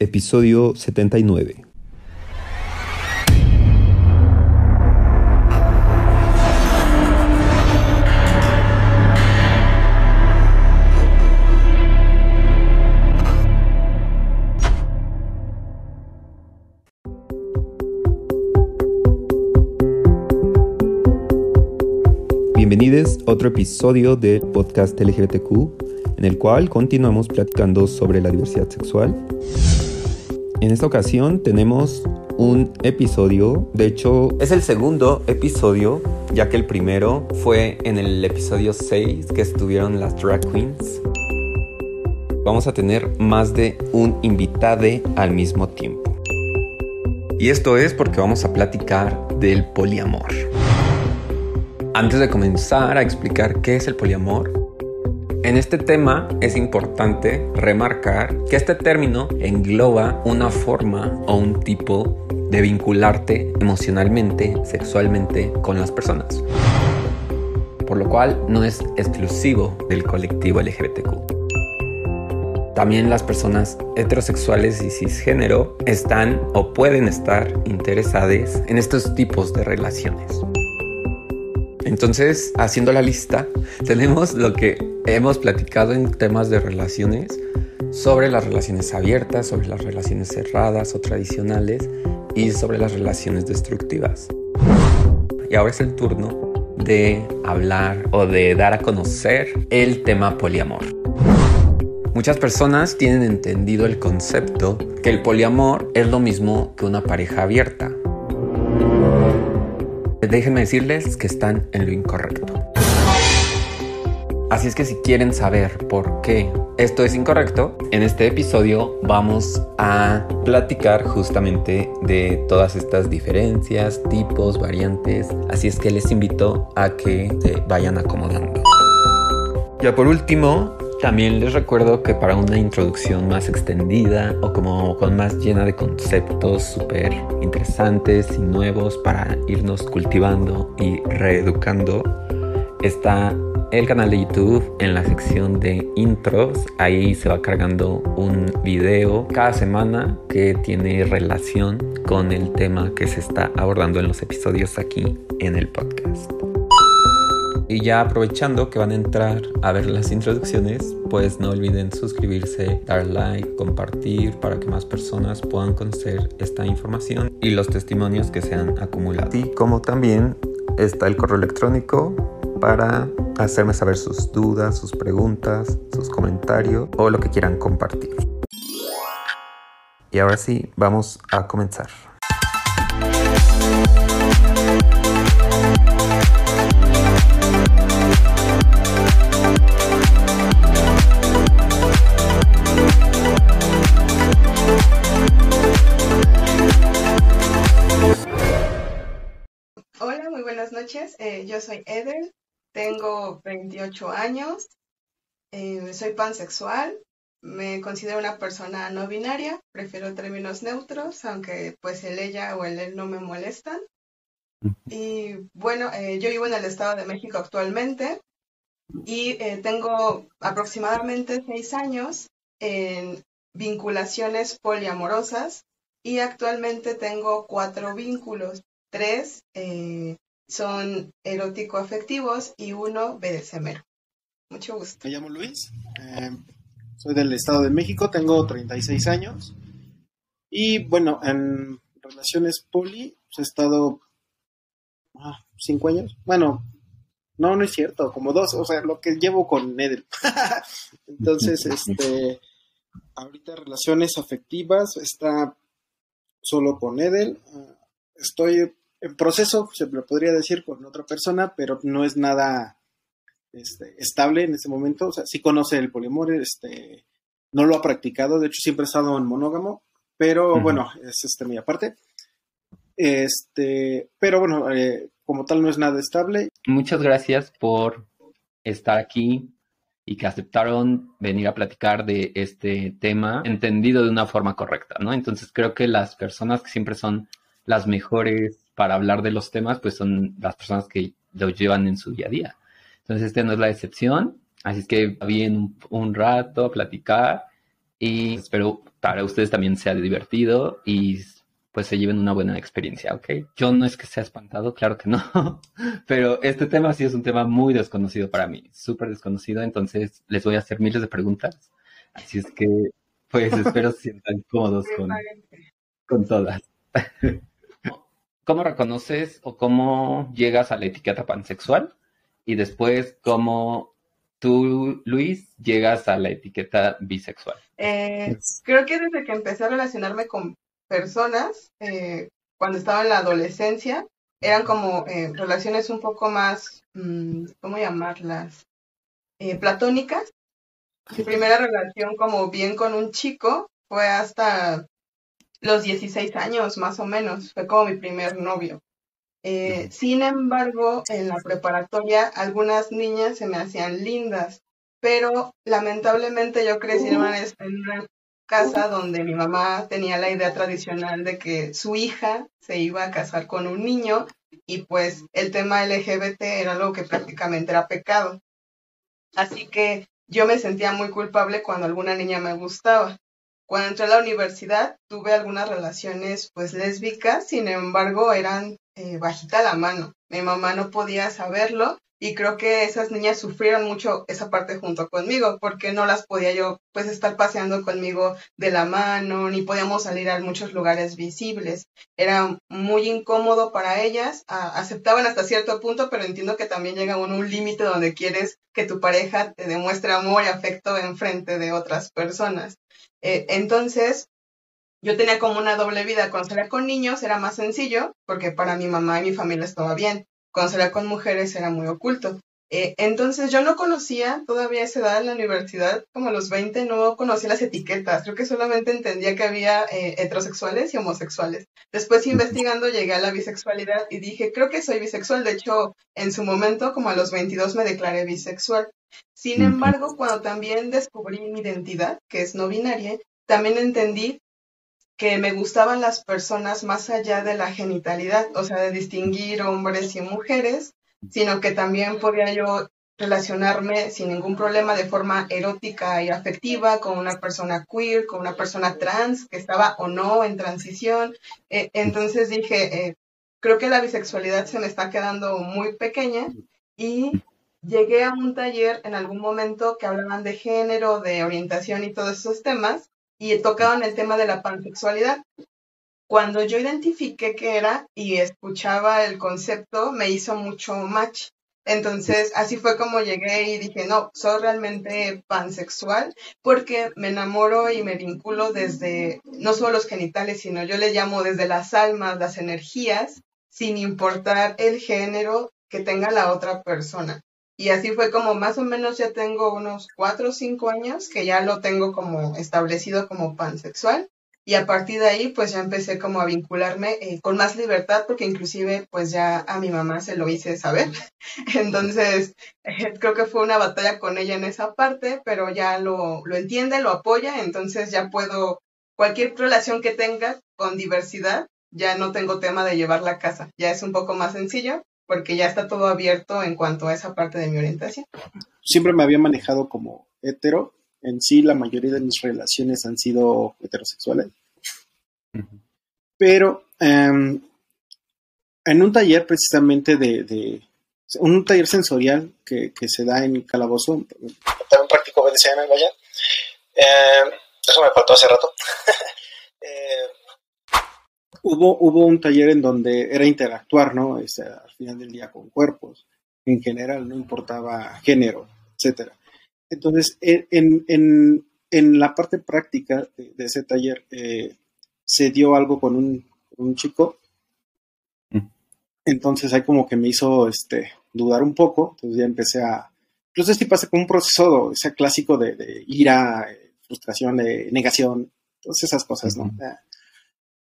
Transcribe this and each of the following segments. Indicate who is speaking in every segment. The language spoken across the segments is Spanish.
Speaker 1: episodio 79. Bienvenidos a otro episodio del podcast LGBTQ, en el cual continuamos platicando sobre la diversidad sexual. En esta ocasión tenemos un episodio, de hecho es el segundo episodio, ya que el primero fue en el episodio 6 que estuvieron las drag queens. Vamos a tener más de un invitado al mismo tiempo. Y esto es porque vamos a platicar del poliamor. Antes de comenzar a explicar qué es el poliamor, en este tema es importante remarcar que este término engloba una forma o un tipo de vincularte emocionalmente, sexualmente con las personas, por lo cual no es exclusivo del colectivo LGBTQ. También las personas heterosexuales y cisgénero están o pueden estar interesadas en estos tipos de relaciones. Entonces, haciendo la lista, tenemos lo que hemos platicado en temas de relaciones, sobre las relaciones abiertas, sobre las relaciones cerradas o tradicionales y sobre las relaciones destructivas. Y ahora es el turno de hablar o de dar a conocer el tema poliamor. Muchas personas tienen entendido el concepto que el poliamor es lo mismo que una pareja abierta déjenme decirles que están en lo incorrecto. Así es que si quieren saber por qué esto es incorrecto, en este episodio vamos a platicar justamente de todas estas diferencias, tipos, variantes. Así es que les invito a que se vayan acomodando. Ya por último, también les recuerdo que para una introducción más extendida o como con más llena de conceptos súper interesantes y nuevos para irnos cultivando y reeducando, está el canal de YouTube en la sección de intros. Ahí se va cargando un video cada semana que tiene relación con el tema que se está abordando en los episodios aquí en el podcast. Y ya aprovechando que van a entrar a ver las introducciones, pues no olviden suscribirse, dar like, compartir para que más personas puedan conocer esta información y los testimonios que se han acumulado. Y como también está el correo electrónico para hacerme saber sus dudas, sus preguntas, sus comentarios o lo que quieran compartir. Y ahora sí, vamos a comenzar.
Speaker 2: Eh, yo soy Eder, tengo 28 años, eh, soy pansexual, me considero una persona no binaria, prefiero términos neutros, aunque pues el ella o el él no me molestan. Y bueno, eh, yo vivo en el Estado de México actualmente y tengo aproximadamente seis años en vinculaciones poliamorosas y actualmente tengo cuatro vínculos, tres son erótico-afectivos y uno BDSM. Mucho gusto.
Speaker 3: Me llamo Luis, eh, soy del Estado de México, tengo 36 años y bueno, en relaciones poli pues, he estado ah, cinco años. Bueno, no, no es cierto, como dos, o sea, lo que llevo con Nedel. Entonces, este, ahorita relaciones afectivas está solo con Edel. Ah, estoy en proceso, se lo podría decir con otra persona, pero no es nada este, estable en ese momento. O sea, sí conoce el poliamor, este, no lo ha practicado, de hecho siempre ha estado en monógamo, pero bueno, es este muy aparte. Este, pero bueno, eh, como tal no es nada estable.
Speaker 1: Muchas gracias por estar aquí y que aceptaron venir a platicar de este tema entendido de una forma correcta, ¿no? Entonces creo que las personas que siempre son las mejores para hablar de los temas, pues son las personas que lo llevan en su día a día. Entonces, este no es la excepción. Así es que bien un, rato a platicar y espero para ustedes también sea divertido y pues se lleven una buena experiencia, ¿ok? Yo no es que sea espantado, claro que no, pero este tema sí es un tema muy desconocido para mí, súper desconocido, entonces les voy a hacer miles de preguntas, así es que pues espero se sientan cómodos con, con todas. ¿Cómo reconoces o cómo llegas a la etiqueta pansexual? Y después, ¿cómo tú, Luis, llegas a la etiqueta bisexual?
Speaker 2: Eh, creo que desde que empecé a relacionarme con personas, eh, cuando estaba en la adolescencia, eran como eh, relaciones un poco más, mm, ¿cómo llamarlas? platónicas. Mi primera relación como bien con un chico fue hasta los 16 años, más o menos. Fue como mi primer novio. Eh, sin embargo, en la preparatoria algunas niñas se me hacían lindas, pero lamentablemente yo crecí en una, casa donde mi mamá tenía la idea tradicional de que su hija se iba a casar con un niño y pues el tema LGBT era algo que prácticamente era pecado. Así que yo me sentía muy culpable cuando alguna niña me gustaba. Cuando entré a la universidad tuve algunas relaciones pues lésbicas, sin embargo eran eh, bajita la mano. Mi mamá no podía saberlo y creo que esas niñas sufrieron mucho esa parte junto conmigo porque no las podía yo pues estar paseando conmigo de la mano ni podíamos salir a muchos lugares visibles era muy incómodo para ellas aceptaban hasta cierto punto pero entiendo que también llega uno un límite donde quieres que tu pareja te demuestre amor y afecto en frente de otras personas eh, entonces yo tenía como una doble vida. Cuando salía con niños era más sencillo, porque para mi mamá y mi familia estaba bien. Cuando salía con mujeres era muy oculto. Eh, entonces yo no conocía todavía esa edad en la universidad, como a los 20 no conocía las etiquetas, creo que solamente entendía que había eh, heterosexuales y homosexuales. Después investigando llegué a la bisexualidad y dije, creo que soy bisexual, de hecho en su momento como a los 22 me declaré bisexual. Sin embargo, cuando también descubrí mi identidad, que es no binaria, también entendí que me gustaban las personas más allá de la genitalidad, o sea, de distinguir hombres y mujeres, sino que también podía yo relacionarme sin ningún problema de forma erótica y afectiva con una persona queer, con una persona trans que estaba o no en transición. Eh, entonces dije, eh, creo que la bisexualidad se me está quedando muy pequeña y llegué a un taller en algún momento que hablaban de género, de orientación y todos esos temas y tocaban el tema de la pansexualidad. Cuando yo identifiqué qué era y escuchaba el concepto, me hizo mucho match. Entonces, así fue como llegué y dije, no, soy realmente pansexual porque me enamoro y me vinculo desde, no solo los genitales, sino yo le llamo desde las almas, las energías, sin importar el género que tenga la otra persona. Y así fue como más o menos ya tengo unos cuatro o cinco años que ya lo tengo como establecido como pansexual. Y a partir de ahí, pues ya empecé como a vincularme eh, con más libertad, porque inclusive, pues ya a mi mamá se lo hice saber. Entonces, eh, creo que fue una batalla con ella en esa parte, pero ya lo, lo entiende, lo apoya, entonces ya puedo, cualquier relación que tenga con diversidad, ya no tengo tema de llevarla a casa, ya es un poco más sencillo porque ya está todo abierto en cuanto a esa parte de mi orientación.
Speaker 3: Siempre me había manejado como hetero. En sí, la mayoría de mis relaciones han sido heterosexuales. Pero em, en un taller precisamente de, un taller sensorial que, se da en Calabozo, también practico BDSM, vaya. Eh, eso me faltó hace rato. eh, hubo, hubo un taller en donde era interactuar, ¿no? Este, al final del día con cuerpos, en general, no importaba género, etcétera. Entonces, en, en, en la parte práctica de, ese taller, eh, se dio algo con un, un chico. Mm. Entonces ahí como que me hizo este, dudar un poco. Entonces ya empecé a. Entonces sí pasa como un proceso ese clásico de, de ira, eh, frustración, de negación, todas esas cosas, ¿no?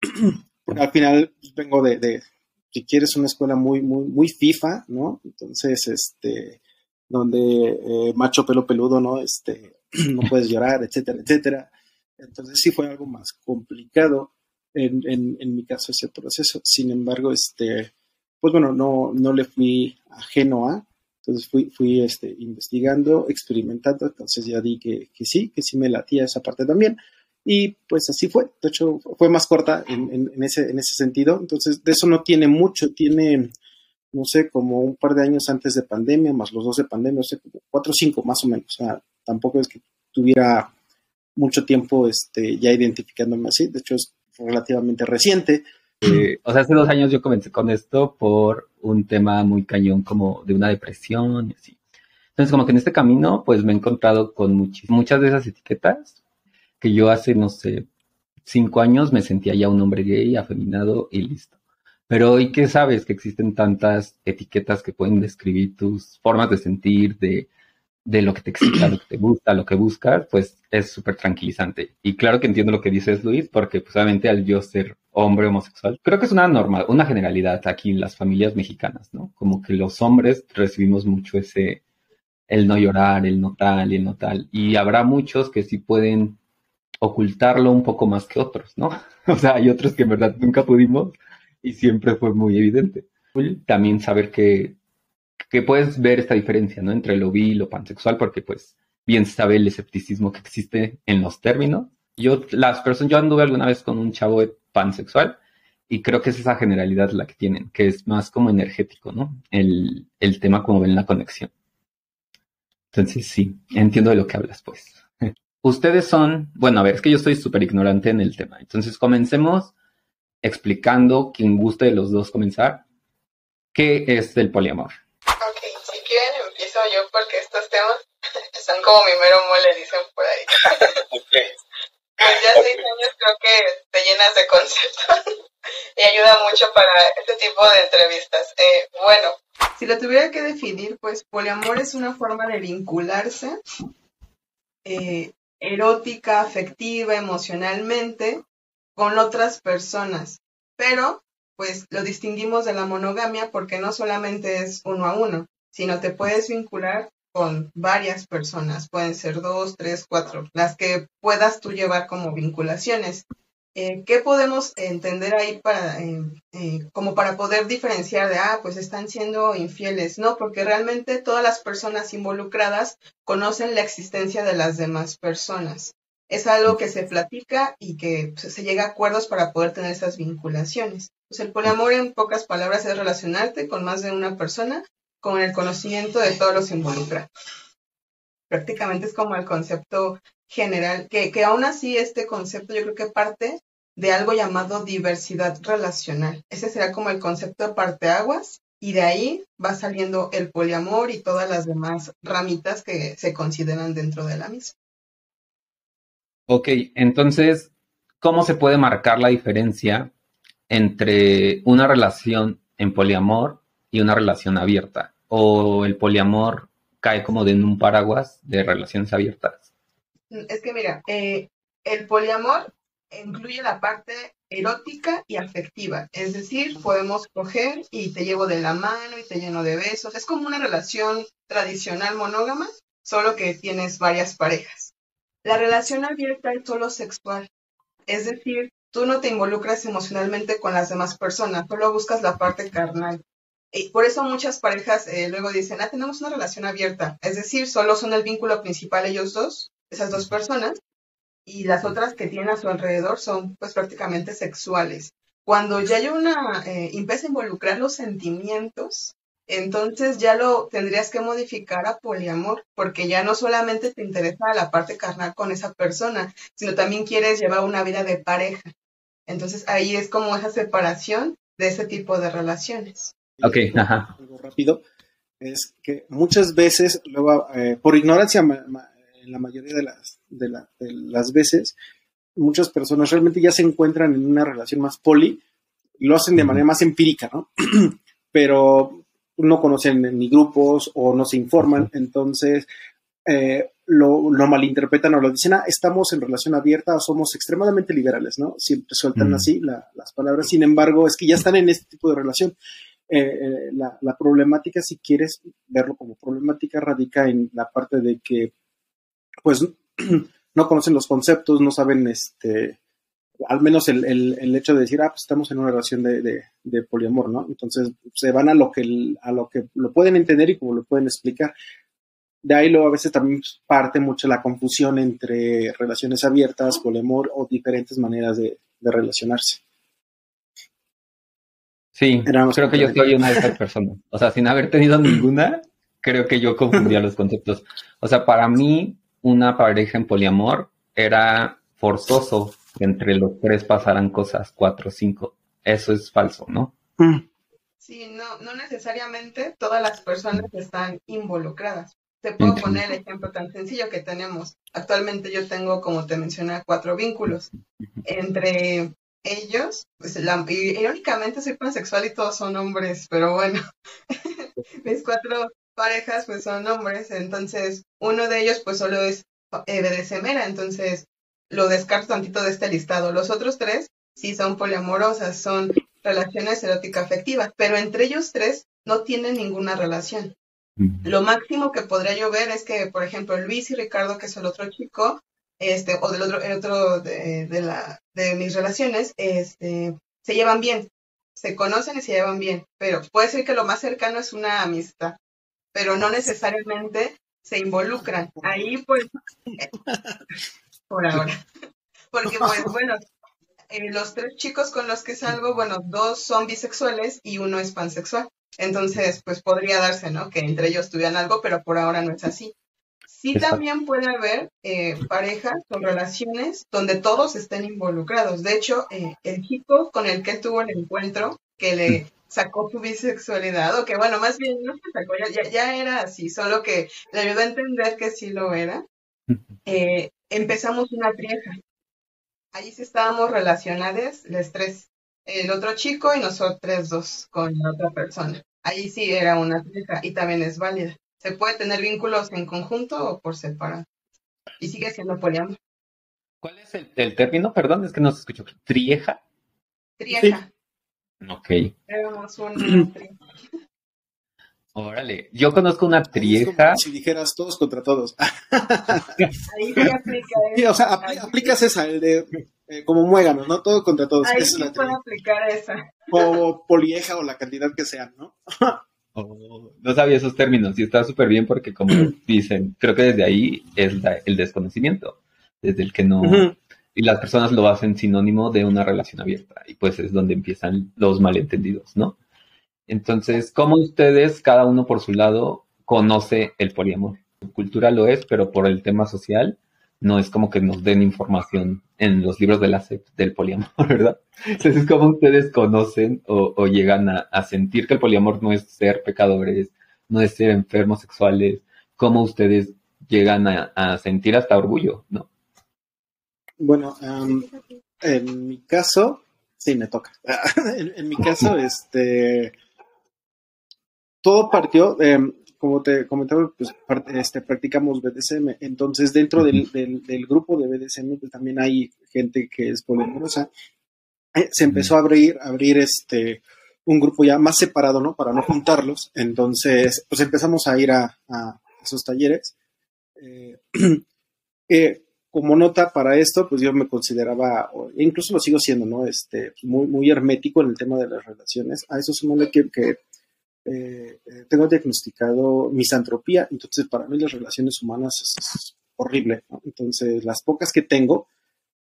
Speaker 3: al final pues, vengo de, si quieres, una escuela muy, muy, muy FIFA, ¿no? Entonces, este, donde eh, macho pelo peludo, ¿no? Este, no puedes llorar, etcétera, etcétera. Entonces sí fue algo más complicado en, en, mi caso ese proceso. Sin embargo, este, pues bueno, no, no le fui ajeno a, entonces fui, fui este, investigando, experimentando, entonces ya di que, que sí, que sí me latía esa parte también. Y pues así fue, de hecho fue más corta en, ese, en ese sentido, entonces de eso no tiene mucho, tiene, no sé, como un par de años antes de pandemia, más los dos de pandemia, no sé, como cuatro o cinco más o menos, o sea, tampoco es que tuviera mucho tiempo este, ya identificándome así, de hecho es relativamente reciente.
Speaker 1: Eh, o sea, hace dos años yo comencé con esto por un tema muy cañón como de una depresión y así. Entonces, como que en este camino, pues me he encontrado con muchas de esas etiquetas que yo hace, no sé, cinco años me sentía ya un hombre gay, afeminado y listo. Pero hoy que sabes que existen tantas etiquetas que pueden describir tus formas de sentir, de, de lo que te excita, lo que te gusta, lo que buscas, pues es súper tranquilizante. Y claro que entiendo lo que dices, Luis, porque pues al yo ser hombre homosexual, creo que es una norma, una generalidad aquí en las familias mexicanas, ¿no? Como que los hombres recibimos mucho ese, el no llorar, el no tal y el no tal. Y habrá muchos que sí pueden ocultarlo un poco más que otros, ¿no? O sea, hay otros que en verdad nunca pudimos y siempre fue muy evidente. También saber que, que puedes ver esta diferencia, ¿no? Entre lo bi y lo pansexual, porque pues bien sabe el escepticismo que existe en los términos. Yo, las personas, yo anduve alguna vez con un chavo pansexual y creo que es esa generalidad la que tienen, que es más como energético, ¿no? El, el tema como ven la conexión. Entonces, sí, entiendo de lo que hablas, pues. Ustedes son, bueno, a ver, es que yo estoy súper ignorante en el tema. Entonces, comencemos explicando, quien guste de los dos comenzar, qué es el poliamor.
Speaker 2: Ok, si quieren empiezo yo porque estos temas son como mi mero mole, dicen por ahí. ok. Pues ya seis años creo que te llenas de conceptos y ayuda mucho para este tipo de entrevistas. Eh, bueno, si lo tuviera que definir, pues poliamor es una forma de vincularse eh, erótica, afectiva, emocionalmente con otras personas. Pero, pues lo distinguimos de la monogamia porque no solamente es uno a uno, sino te puedes vincular con varias personas, pueden ser dos, tres, cuatro, las que puedas tú llevar como vinculaciones. Eh, ¿Qué podemos entender ahí para, eh, eh, como para poder diferenciar de, ah, pues están siendo infieles? No, porque realmente todas las personas involucradas conocen la existencia de las demás personas. Es algo que se platica y que pues, se llega a acuerdos para poder tener esas vinculaciones. Pues el poliamor, en pocas palabras, es relacionarte con más de una persona con el conocimiento de todos los involucrados. Prácticamente es como el concepto general, que, que aún así este concepto yo creo que parte de algo llamado diversidad relacional. Ese será como el concepto de parteaguas y de ahí va saliendo el poliamor y todas las demás ramitas que se consideran dentro de la misma.
Speaker 1: Ok, entonces, ¿cómo se puede marcar la diferencia entre una relación en poliamor y una relación abierta? ¿O el poliamor cae como de un paraguas de relaciones abiertas?
Speaker 2: Es que mira, eh, el poliamor incluye la parte erótica y afectiva, es decir, podemos coger y te llevo de la mano y te lleno de besos, es como una relación tradicional monógama, solo que tienes varias parejas. La relación abierta es solo sexual, es decir, tú no te involucras emocionalmente con las demás personas, solo buscas la parte carnal. Y por eso muchas parejas eh, luego dicen, ah, tenemos una relación abierta, es decir, solo son el vínculo principal ellos dos, esas dos personas, y las otras que tienen a su alrededor son pues prácticamente sexuales. Cuando ya hay una, eh, empieza a involucrar los sentimientos, entonces ya lo tendrías que modificar a poliamor, porque ya no solamente te interesa la parte carnal con esa persona, sino también quieres llevar una vida de pareja. Entonces ahí es como esa separación de ese tipo de relaciones.
Speaker 1: Ok, ajá.
Speaker 3: Algo rápido es que muchas veces, luego, eh, por ignorancia en la mayoría de las, de, las veces, muchas personas realmente ya se encuentran en una relación más poli, lo hacen de manera más empírica, ¿no? Pero no conocen ni grupos o no se informan, entonces eh, lo, malinterpretan o lo dicen, ah, estamos en relación abierta o somos extremadamente liberales, ¿no? Siempre sueltan así las palabras, sin embargo, es que ya están en este tipo de relación. Eh, eh, la, la, problemática, si quieres verlo como problemática, radica en la parte de que pues no conocen los conceptos, no saben, este, al menos el, el, hecho de decir, ah, pues estamos en una relación de, de, poliamor, ¿no? Entonces se van a lo que a lo que lo pueden entender y como lo pueden explicar. de ahí luego a veces también parte mucho la confusión entre relaciones abiertas, poliamor o diferentes maneras de, relacionarse.
Speaker 1: Sí, creo que yo soy una de esas personas. O sea, sin haber tenido ninguna, creo que yo confundía los conceptos. O sea, para mí, una pareja en poliamor era forzoso que entre los tres pasaran cosas, cuatro o cinco. Eso es falso, ¿no? Mm.
Speaker 2: Sí, no, no necesariamente todas las personas están involucradas. Te puedo poner el ejemplo tan sencillo que tenemos. Actualmente yo tengo, como te mencioné, cuatro vínculos. Entre ellos, pues irónicamente soy pansexual y todos son hombres, pero bueno, mis cuatro parejas pues son hombres, entonces uno de ellos pues solo es BDSMera, entonces lo descarto tantito de este listado. Los otros tres sí son poliamorosas, son relaciones erótica afectivas, pero entre ellos tres no tienen ninguna relación. Lo máximo que podría yo ver es que, por ejemplo, Luis y Ricardo, que es el otro chico, este, o del otro, el otro de, de, la, de mis relaciones, este, se llevan bien, se conocen y se llevan bien, pero puede ser que lo más cercano es una amistad, pero no necesariamente se involucran. Ahí, pues, por ahora. Porque, pues, bueno, eh, los tres chicos con los que salgo, bueno, dos son bisexuales y uno es pansexual. Entonces, pues podría darse, ¿no? Que entre ellos tuvieran algo, pero por ahora no es así. Sí también puede haber eh, parejas con relaciones donde todos estén involucrados. De hecho, eh, el chico con el que tuvo el encuentro, que le sacó su bisexualidad, o que bueno, más bien no se sacó, ya, ya era así, solo que le ayudó a entender que sí lo era. Eh, empezamos una trieja. Ahí sí estábamos relacionados, los tres el otro chico y nosotros dos con la otra persona. Ahí sí era una trieja y también es válida. Se puede tener vínculos en conjunto o por separado. Y sigue siendo poliamor.
Speaker 1: ¿Cuál es el, término? Perdón, es que no se escuchó. ¿Trieja?
Speaker 2: Trieja.
Speaker 1: Ok. Éramos una trieja. Órale, yo conozco una trieja.
Speaker 3: si dijeras todos contra todos. Ahí sí aplica eso. o sea, aplicas esa, el de eh, como muéganos, ¿no? Todo contra todos.
Speaker 2: Ahí sí puedo aplicar esa.
Speaker 3: O polieja o la cantidad que sean, ¿no?
Speaker 1: Oh, no sabía esos términos y está súper bien porque como dicen, creo que desde ahí es el desconocimiento, desde el que no... Y las personas lo hacen sinónimo de una relación abierta y pues es donde empiezan los malentendidos, ¿no? Entonces, ¿cómo ustedes, cada uno por su lado, conoce el poliamor? Cultura lo es, pero por el tema social, no es como que nos den información en los libros de la SEP del poliamor, ¿verdad? Entonces, ¿cómo ustedes conocen o, llegan a, sentir que el poliamor no es ser pecadores, no es ser enfermos sexuales? ¿Cómo ustedes llegan a, sentir hasta orgullo, no?
Speaker 3: Bueno, en mi caso, sí, me toca. en, mi caso, este, todo partió, em, como te comentaba, pues este, practicamos BDSM. Entonces, dentro del, del, grupo de BDSM pues, también hay gente que es polimorosa. Eh, se empezó a abrir, abrir este, un grupo ya más separado, ¿no? Para no juntarlos. Entonces, pues empezamos a ir a, esos talleres. Eh, eh, como nota para esto, pues yo me consideraba, incluso lo sigo siendo, ¿no? Este, muy, muy hermético en el tema de las relaciones. A eso sumando que, que eh, eh, tengo diagnosticado misantropía, entonces para mí las relaciones humanas es, horrible, Entonces las pocas que tengo,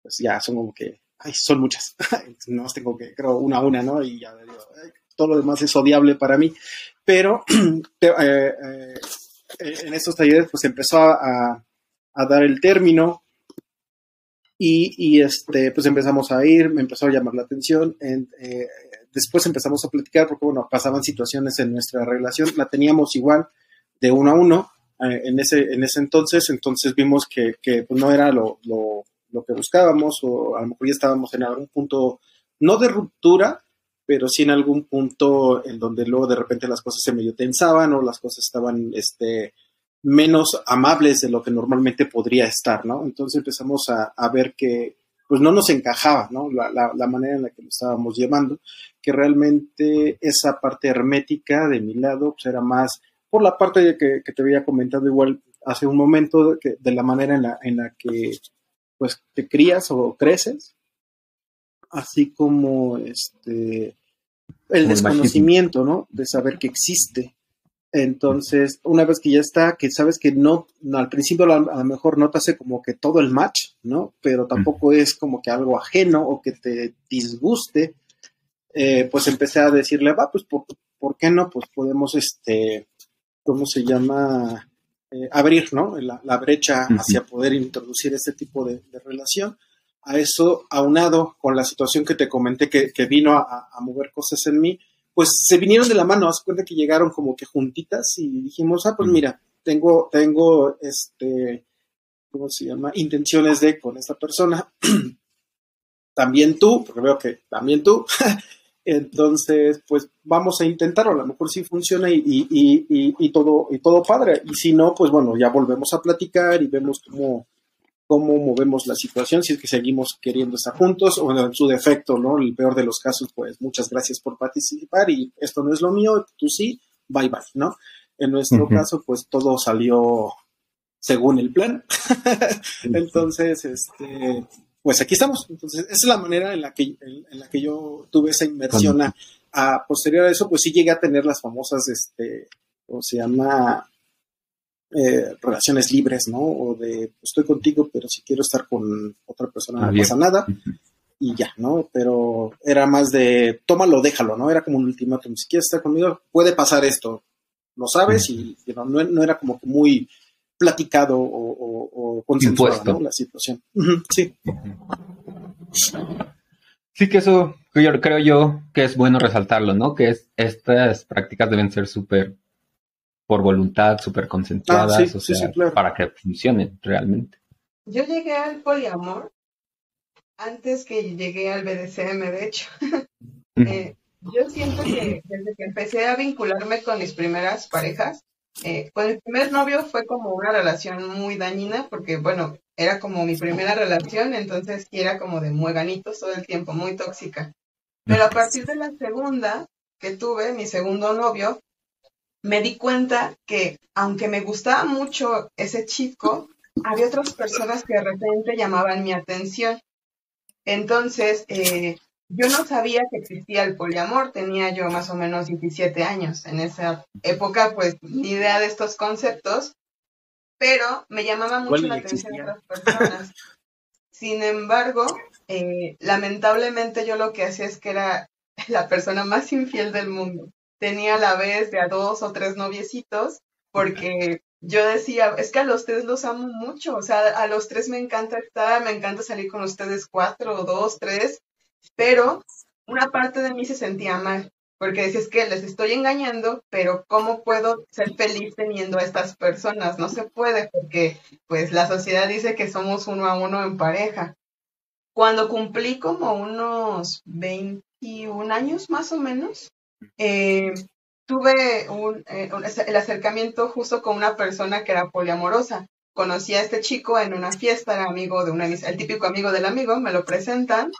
Speaker 3: pues ya son como que, ay, son muchas, no tengo que, creo, una a una, ¿no? Y ya digo, todo lo demás es odiable para mí, pero eh, en estos talleres pues empezó a, dar el término y, y, este, pues empezamos a ir, me empezó a llamar la atención, en, después empezamos a platicar porque, bueno, pasaban situaciones en nuestra relación, la teníamos igual de uno a uno eh, en, ese, en ese entonces, entonces vimos que, que pues, no era lo, lo, lo, que buscábamos o a lo mejor ya estábamos en algún punto, no de ruptura, pero sí en algún punto en donde luego de repente las cosas se medio tensaban o las cosas estaban este, menos amables de lo que normalmente podría estar, ¿no? Entonces empezamos a, a ver que, pues no nos encajaba, ¿no? La, la, manera en la que lo estábamos llevando, que realmente esa parte hermética de mi lado, pues era más por la parte que, que te había comentado igual hace un momento, de, de la manera en la, en la que pues te crías o creces, así como este el desconocimiento, ¿no? De saber que existe Entonces, una vez que ya está, que sabes que no, al principio a lo mejor no te hace como que todo el match, ¿no? Pero tampoco es como que algo ajeno o que te disguste, eh, pues empecé a decirle, va, pues, ¿por, ¿por, qué no? Pues podemos, este, ¿cómo se llama? Eh, abrir, ¿no? La, brecha hacia poder introducir este tipo de, relación. A eso, aunado con la situación que te comenté que, vino a, mover cosas en mí, pues se vinieron de la mano, haz cuenta que llegaron como que juntitas y dijimos, ah, pues mira, tengo, tengo, este, ¿cómo se llama? Intenciones de con esta persona. también tú, porque veo que también tú. Entonces, pues vamos a intentarlo, a lo mejor sí funciona y, y, y, y, todo, y todo padre. Y si no, pues bueno, ya volvemos a platicar y vemos cómo, cómo movemos la situación, si es que seguimos queriendo estar juntos o en su defecto, ¿no? El peor de los casos, pues muchas gracias por participar y esto no es lo mío, tú sí, bye bye, ¿no? En nuestro caso, pues todo salió según el plan. Entonces, este, pues aquí estamos. Entonces, esa es la manera en la que, en, la que yo tuve esa inmersión. A, posterior a eso, pues sí llegué a tener las famosas, este, o se llama, eh, relaciones libres, ¿no? O de, estoy contigo, pero si quiero estar con otra persona no pasa nada. Y ya, ¿no? Pero era más de, tómalo, déjalo, ¿no? Era como un ultimátum. Si quieres estar conmigo, puede pasar esto. Lo sabes y, no, no, era como que muy platicado o, o, consensuado la situación. sí.
Speaker 1: Sí que eso yo creo yo que es bueno resaltarlo, ¿no? Que es estas prácticas deben ser súper por voluntad, súper concentradas, ah, para que funcionen realmente.
Speaker 2: Yo llegué al poliamor antes que llegué al BDSM, de hecho. Eh, yo siento que desde que empecé a vincularme con mis primeras parejas, eh, con el primer novio fue como una relación muy dañina porque, bueno, era como mi primera relación, entonces era como de mueganitos todo el tiempo, muy tóxica. Pero a partir de la segunda que tuve, mi segundo novio, me di cuenta que aunque me gustaba mucho ese chico, había otras personas que de repente llamaban mi atención. Entonces, eh, yo no sabía que existía el poliamor, tenía yo más o menos 17 años. En esa época, pues, ni idea de estos conceptos, pero me llamaba mucho la atención de otras personas. Sin embargo, eh, lamentablemente yo lo que hacía es que era la persona más infiel del mundo. Tenía a la vez de a dos o tres noviecitos, porque yo decía, es que a los tres los amo mucho, o sea, a los tres me encanta estar, me encanta salir con ustedes cuatro dos, tres, pero una parte de mí se sentía mal, porque decía, es que les estoy engañando, pero ¿cómo puedo ser feliz teniendo a estas personas? No se puede, porque pues la sociedad dice que somos uno a uno en pareja. Cuando cumplí como unos 21 años más o menos, eh, tuve un, eh, el acercamiento justo con una persona que era poliamorosa. Conocí a este chico en una fiesta, era amigo de una, el típico amigo del amigo, me lo presentan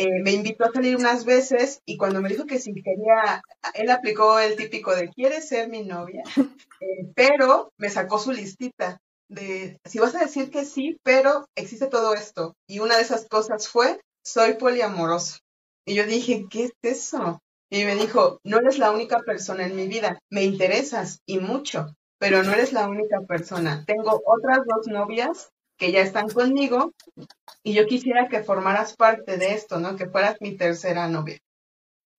Speaker 2: eh, me invitó a salir unas veces y cuando me dijo que si quería, él aplicó el típico de ¿quieres ser mi novia? Pero me sacó su listita de si vas a decir que sí, pero existe todo esto. Y una de esas cosas fue, soy poliamoroso. Y yo dije, ¿qué es eso? Y me dijo, no eres la única persona en mi vida, me interesas y mucho, pero no eres la única persona. Tengo otras dos novias que ya están conmigo y yo quisiera que formaras parte de esto, ¿no? Que fueras mi tercera novia.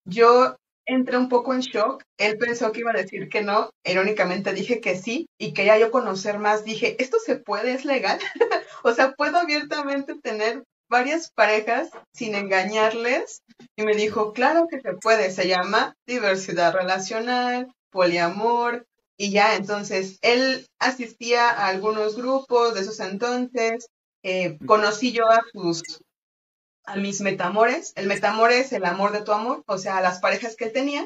Speaker 2: Yo entré un poco en shock. Él pensó que iba a decir que no. Irónicamente dije que sí y quería yo conocer más. Dije, ¿esto se puede? ¿Es legal? o sea, ¿puedo abiertamente tener varias parejas sin engañarles? Y me dijo, claro que se puede. Se llama diversidad relacional, poliamor, y ya, entonces, él asistía a algunos grupos de esos entonces, eh, conocí yo a sus, a mis metamores, el metamor es el amor de tu amor, o sea, las parejas que tenía,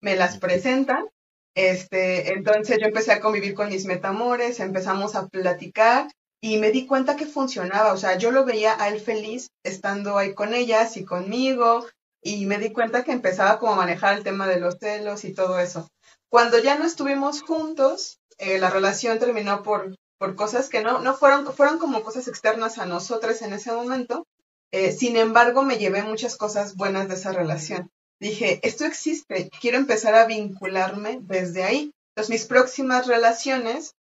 Speaker 2: me las presentan, este, entonces yo empecé a convivir con mis metamores, empezamos a platicar y me di cuenta que funcionaba, o sea, yo lo veía a él feliz estando ahí con ellas y conmigo, y me di cuenta que empezaba como a manejar el tema de los celos y todo eso. Cuando ya no estuvimos juntos, eh, la relación terminó por, por cosas que no, no fueron, fueron como cosas externas a nosotros en ese momento. Eh, sin embargo, me llevé muchas cosas buenas de esa relación. Dije, esto existe, quiero empezar a vincularme desde ahí. Entonces, mis próximas relaciones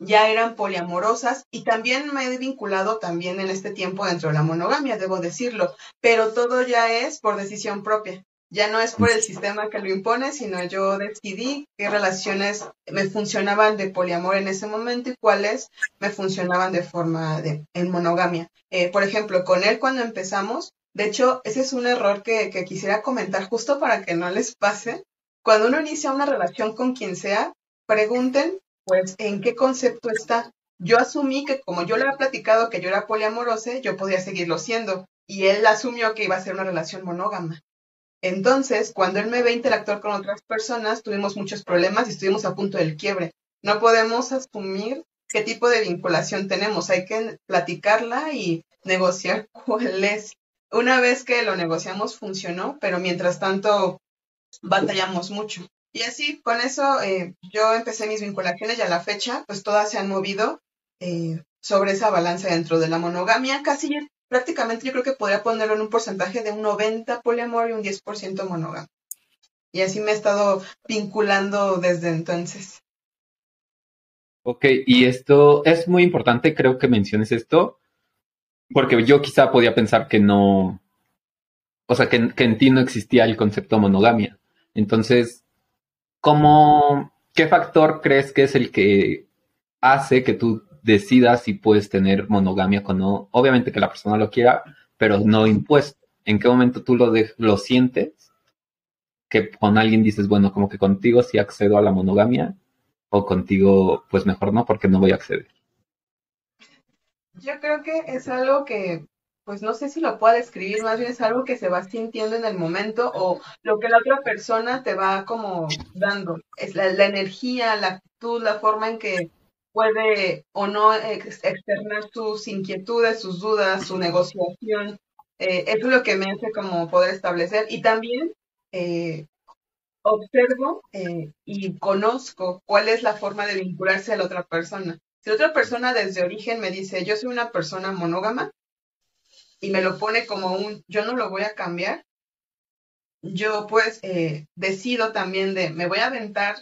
Speaker 2: ya eran poliamorosas y también me he vinculado también en este tiempo dentro de la monogamia, debo decirlo, pero todo ya es por decisión propia. Ya no es por el sistema que lo impone, sino yo decidí qué relaciones me funcionaban de poliamor en ese momento y cuáles me funcionaban de forma de en monogamia. Eh, por ejemplo, con él cuando empezamos, de hecho, ese es un error que, que quisiera comentar justo para que no les pase. Cuando uno inicia una relación con quien sea, pregunten pues en qué concepto está. Yo asumí que como yo le había platicado que yo era poliamorosa, yo podía seguirlo siendo. Y él asumió que iba a ser una relación monógama. Entonces, cuando él me ve interactuar con otras personas, tuvimos muchos problemas y estuvimos a punto del quiebre. No podemos asumir qué tipo de vinculación tenemos. Hay que platicarla y negociar cuál es. Una vez que lo negociamos funcionó, pero mientras tanto batallamos mucho. Y así, con eso, eh, yo empecé mis vinculaciones y a la fecha, pues todas se han movido eh, sobre esa balanza dentro de la monogamia. Casi prácticamente yo creo que podría ponerlo en un porcentaje de un 90 poliamor y un 10% monógamo. Y así me he estado vinculando desde entonces.
Speaker 1: Ok, y esto es muy importante, creo que menciones esto, porque yo quizá podía pensar que no, o sea, que, que en ti no existía el concepto monogamia. Entonces, ¿cómo, qué factor crees que es el que hace que tú decidas si puedes tener monogamia con no, obviamente que la persona lo quiera, pero no impuesto. ¿En qué momento tú lo, lo sientes? Que con alguien dices, bueno, como que contigo sí accedo a la monogamia, o contigo, pues mejor no, porque no voy a acceder.
Speaker 2: Yo creo que es algo que, pues no sé si lo puedo describir, más bien es algo que se va sintiendo en el momento o lo que la otra persona te va como dando. Es la, energía, la actitud, la forma en que puede o no externar sus inquietudes, sus dudas, su negociación. Eh, eso es lo que me hace como poder establecer. Y también eh, observo eh, y conozco cuál es la forma de vincularse a la otra persona. Si otra persona desde origen me dice, yo soy una persona monógama, y me lo pone como un, yo no lo voy a cambiar, yo pues decido también de, me voy a aventar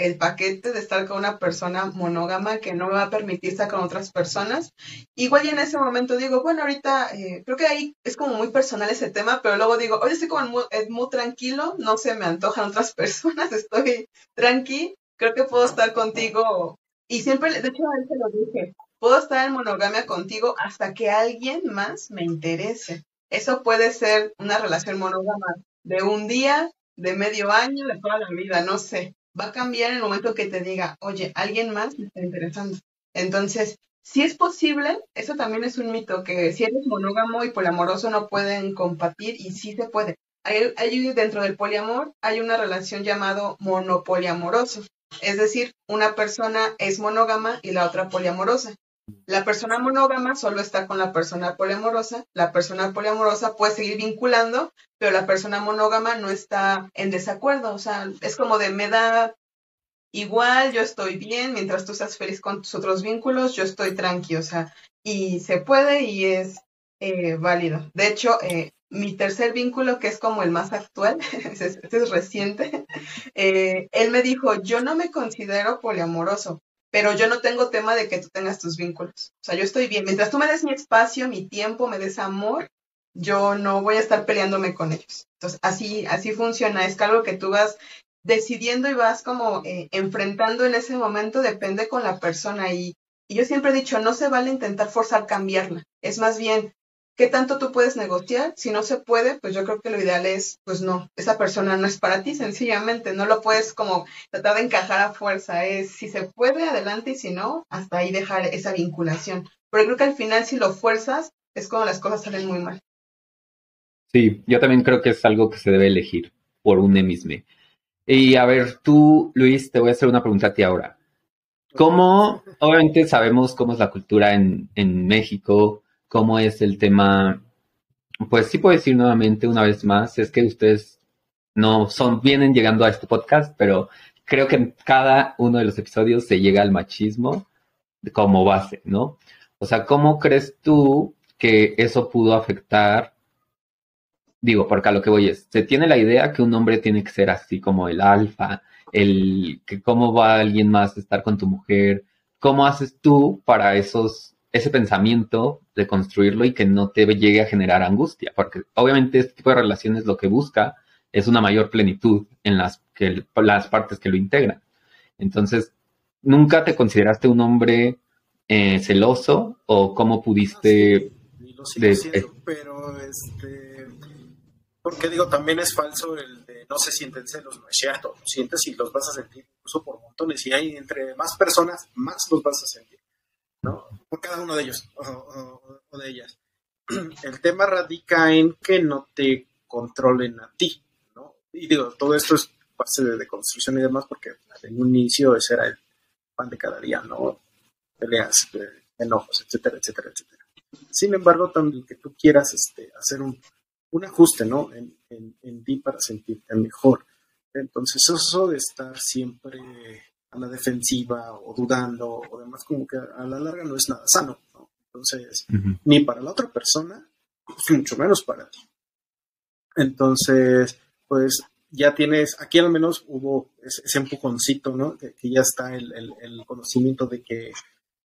Speaker 2: el paquete de estar con una persona monógama que no me va a permitir estar con otras personas. Igual y en ese momento digo, bueno, ahorita eh, creo que ahí es como muy personal ese tema, pero luego digo, oye, estoy como muy, muy tranquilo, no se me antojan otras personas, estoy tranqui, creo que puedo estar contigo. Y siempre, de hecho, a él se lo dije, puedo estar en monogamia contigo hasta que alguien más me interese. Eso puede ser una relación monógama de un día, de medio año, de toda la vida, no sé va a cambiar en el momento que te diga, oye, alguien más me está interesando. Entonces, si es posible, eso también es un mito, que si eres monógamo y poliamoroso no pueden compartir y sí se puede. Hay, dentro del poliamor hay una relación llamado monopoliamoroso, es decir, una persona es monógama y la otra poliamorosa. La persona monógama solo está con la persona poliamorosa, la persona poliamorosa puede seguir vinculando, pero la persona monógama no está en desacuerdo, o sea, es como de me da igual, yo estoy bien, mientras tú estás feliz con tus otros vínculos, yo estoy tranquilo, o sea, y se puede y es eh, válido. De hecho, eh, mi tercer vínculo, que es como el más actual, este es reciente, eh, él me dijo, yo no me considero poliamoroso, pero yo no tengo tema de que tú tengas tus vínculos. O sea, yo estoy bien. Mientras tú me des mi espacio, mi tiempo, me des amor, yo no voy a estar peleándome con ellos. Entonces, así, así funciona. Es que algo que tú vas decidiendo y vas como eh, enfrentando en ese momento depende con la persona. Y, y yo siempre he dicho, no se vale intentar forzar cambiarla. Es más bien, ¿Qué tanto tú puedes negociar? Si no se puede, pues yo creo que lo ideal es, pues no, esa persona no es para ti, sencillamente, no lo puedes como tratar de encajar a fuerza, es si se puede, adelante, y si no, hasta ahí dejar esa vinculación. Pero creo que al final si lo fuerzas, es cuando las cosas salen muy mal.
Speaker 1: Sí, yo también creo que es algo que se debe elegir por un mismo. Y a ver, tú, Luis, te voy a hacer una pregunta a ti ahora. ¿Cómo, obviamente sabemos cómo es la cultura en, en México, cómo es el tema. Pues sí puedo decir nuevamente una vez más, es que ustedes no son, vienen llegando a este podcast, pero creo que en cada uno de los episodios se llega al machismo como base, ¿no? O sea, ¿cómo crees tú que eso pudo afectar digo, porque a lo que voy es, se tiene la idea que un hombre tiene que ser así como el alfa, el que cómo va alguien más a estar con tu mujer, cómo haces tú para esos, ese pensamiento de construirlo y que no te llegue a generar angustia, porque obviamente este tipo de relaciones lo que busca es una mayor plenitud en las, que, las partes que lo integran. Entonces, ¿nunca te consideraste un hombre eh, celoso o cómo pudiste...
Speaker 3: lo siento, pero este... Porque digo, también es falso el de no se sienten celos, no es cierto, lo sientes y los vas a sentir incluso por montones y hay entre más personas, más los vas a sentir, ¿no? Por cada uno de ellos o de ellas. El tema radica en que no te controlen a ti, y digo, todo esto es base de, construcción y demás, porque en un inicio ese era el pan de cada día, ¿no? Peleas, eh, enojos, etcétera, etcétera, etcétera. Sin embargo, también que tú quieras este, hacer un, un ajuste, ¿no? En, en, ti para sentirte mejor. Entonces, eso de estar siempre a la defensiva o dudando o demás, como que a la larga no es nada sano, ¿no? Entonces, ni para la otra persona, mucho menos para ti. Entonces, pues ya tienes, aquí al menos hubo ese, empujoncito, ¿no? Que, ya está el, conocimiento de que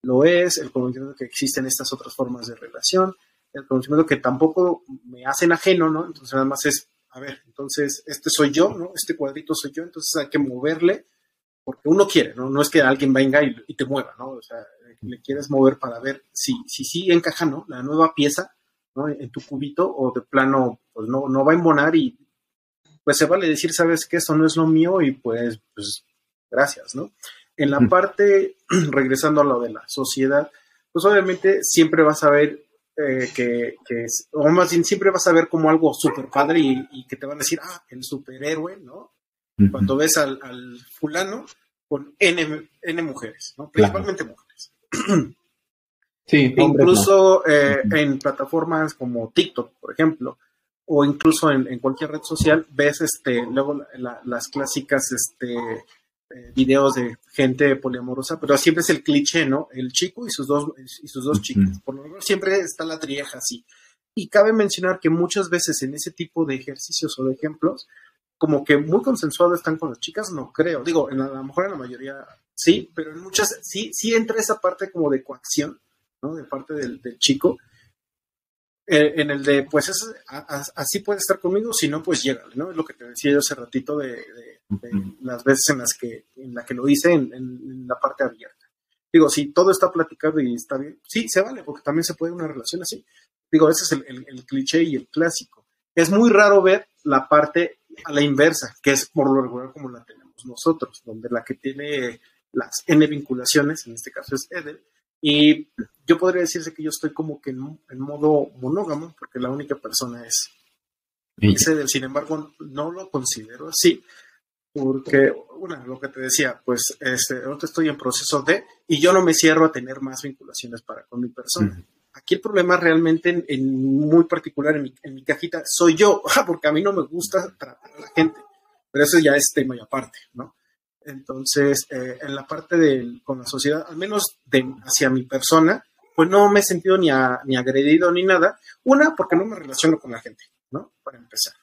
Speaker 3: lo es, el conocimiento de que existen estas otras formas de relación, el conocimiento que tampoco me hacen ajeno, ¿no? Entonces nada más es, a ver, entonces este soy yo, ¿no? Este cuadrito soy yo, entonces hay que moverle porque uno quiere, ¿no? No es que alguien venga y, te mueva, ¿no? O sea, le quieres mover para ver si sí si, encaja, ¿no? La nueva pieza, ¿no? En tu cubito o de plano, pues no, no va a embonar y pues se vale decir, sabes que esto no es lo mío y pues, pues gracias, ¿no? En la parte, regresando a lo de la sociedad, pues obviamente siempre vas a ver eh, que, que, o más bien siempre vas a ver como algo súper padre y, que te van a decir, ah, el superhéroe, ¿no? Cuando ves al, fulano con N, N mujeres, ¿no? Principalmente mujeres. Sí, incluso eh, en plataformas como TikTok, por ejemplo, o incluso en, cualquier red social ves este luego las clásicas este eh, videos de gente poliamorosa, pero siempre es el cliché, ¿no? El chico y sus dos y sus dos chicas. Por lo menos siempre está la trieja así. Y cabe mencionar que muchas veces en ese tipo de ejercicios o de ejemplos, como que muy consensuado están con las chicas, no creo. Digo, en a lo mejor en la mayoría sí, pero en muchas sí, sí entra esa parte como de coacción, ¿no? De parte del, del chico eh, en el de, pues es, así puede estar conmigo, si no, pues llega ¿no? Es lo que te decía yo hace ratito de, las veces en las que, en la que lo hice en, la parte abierta. Digo, si todo está platicado y está bien, sí, se vale, porque también se puede una relación así. Digo, ese es el, cliché y el clásico. Es muy raro ver la parte a la inversa, que es por lo regular como la tenemos nosotros, donde la que tiene las N vinculaciones, en este caso es Edel, y yo podría decirse que yo estoy como que en, modo monógamo, porque la única persona es ese Sin embargo, no lo considero así, porque, bueno, lo que te decía, pues este, ahorita estoy en proceso de, y yo no me cierro a tener más vinculaciones para con mi persona. Aquí el problema realmente, en, muy particular en mi, en mi, cajita, soy yo, porque a mí no me gusta tratar a la gente, pero eso ya es tema y aparte, ¿no? Entonces, eh, en la parte de con la sociedad, al menos de, hacia mi persona, pues no me he sentido ni, ni agredido ni nada. Una, porque no me relaciono con la gente, ¿no? Para empezar.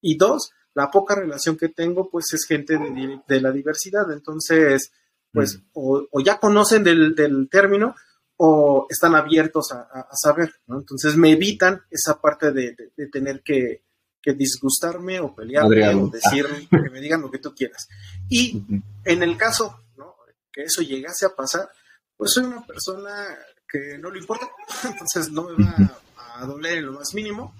Speaker 3: Y dos, la poca relación que tengo, pues es gente de, la diversidad. Entonces, pues, mm. o, ya conocen del, término o están abiertos a, saber, ¿no? Entonces me evitan esa parte de tener que, que disgustarme o pelearme o decir que me digan lo que tú quieras. Y en el caso ¿no? que eso llegase a pasar, pues soy una persona que no le importa, entonces no me va a, doler en lo más mínimo.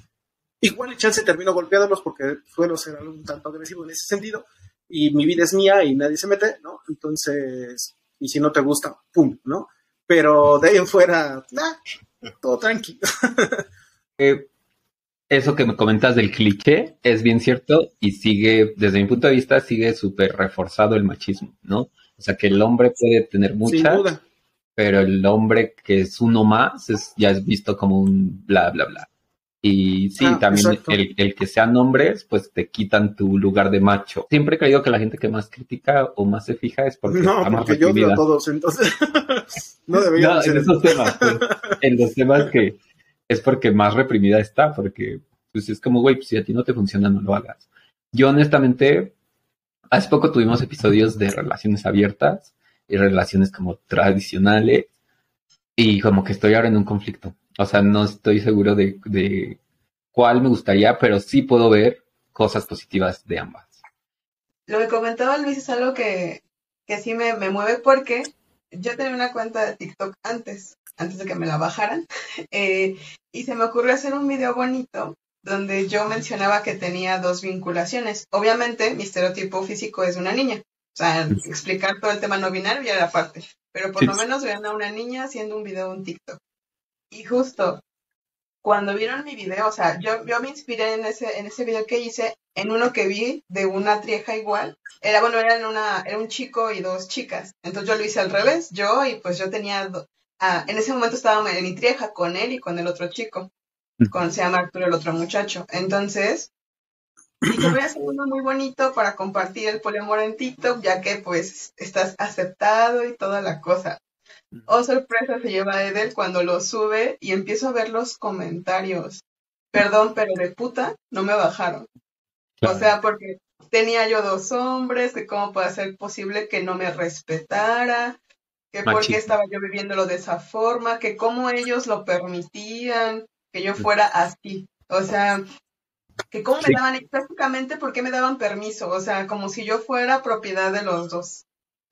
Speaker 3: Igual el chance termino golpeándolos porque suelo ser un tanto agresivo en ese sentido y mi vida es mía y nadie se mete, ¿no? Entonces, y si no te gusta, pum, ¿no? Pero de ahí en fuera, nah, todo tranquilo.
Speaker 1: eh, eso que me comentas del cliché es bien cierto y sigue, desde mi punto de vista, sigue súper reforzado el machismo, ¿no? O sea, que el hombre puede tener muchas, pero el hombre que es uno más es, ya es visto como un bla, bla, bla. Y sí, ah, también el, que sean hombres, pues te quitan tu lugar de macho. Siempre he creído que la gente que más critica o más se fija es porque
Speaker 3: no, porque yo odio a todos, entonces
Speaker 1: no debería no, en esos temas, pues, en los temas que es porque más reprimida está, porque pues es como, güey, pues si a ti no te funciona, no lo hagas. Yo honestamente, hace poco tuvimos episodios de relaciones abiertas y relaciones como tradicionales y como que estoy ahora en un conflicto. O sea, no estoy seguro de, de cuál me gustaría, pero sí puedo ver cosas positivas de ambas.
Speaker 2: Lo que comentaba Luis es algo que, que sí me, me mueve porque yo tenía una cuenta de TikTok antes, antes de que me la bajaran, eh, y se me ocurrió hacer un video bonito donde yo mencionaba que tenía dos vinculaciones. Obviamente, mi estereotipo físico es una niña. O sea, explicar todo el tema no binario ya era parte. Pero por lo menos vean a una niña haciendo un video en TikTok. Y justo cuando vieron mi video, o sea, yo, yo me inspiré en ese, en ese video que hice, en uno que vi de una trieja igual. Era, bueno, eran una, era un chico y dos chicas. Entonces yo lo hice al revés, yo, y pues yo tenía, ah, en ese momento estaba en mi trieja con él y con el otro chico, con, se llama Arturo el otro muchacho. Entonces, dije, voy a hacer uno muy bonito para compartir el poliamor en TikTok, ya que pues estás aceptado y toda la cosa. Oh, sorpresa se lleva Edel cuando lo sube y empiezo a ver los comentarios. Perdón, pero de puta no me bajaron. O sea, porque tenía yo dos hombres, que cómo puede ser posible que no me respetara, que por qué estaba yo viviéndolo de esa forma, que cómo ellos lo permitían, que yo fuera así. O sea, que cómo me daban, prácticamente por qué me daban permiso, o sea, como si yo fuera propiedad de los dos.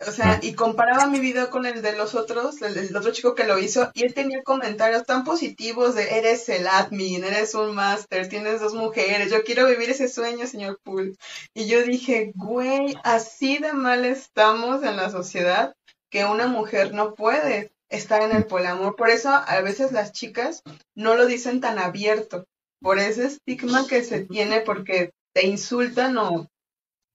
Speaker 2: O sea, y comparaba mi video con el de los otros, el, otro chico que lo hizo, y él tenía comentarios tan positivos de eres el admin, eres un máster, tienes dos mujeres, yo quiero vivir ese sueño, señor Pool. Y yo dije, güey, así de mal estamos en la sociedad que una mujer no puede estar en el poliamor. Por eso a veces las chicas no lo dicen tan abierto, por ese estigma que se tiene porque te insultan o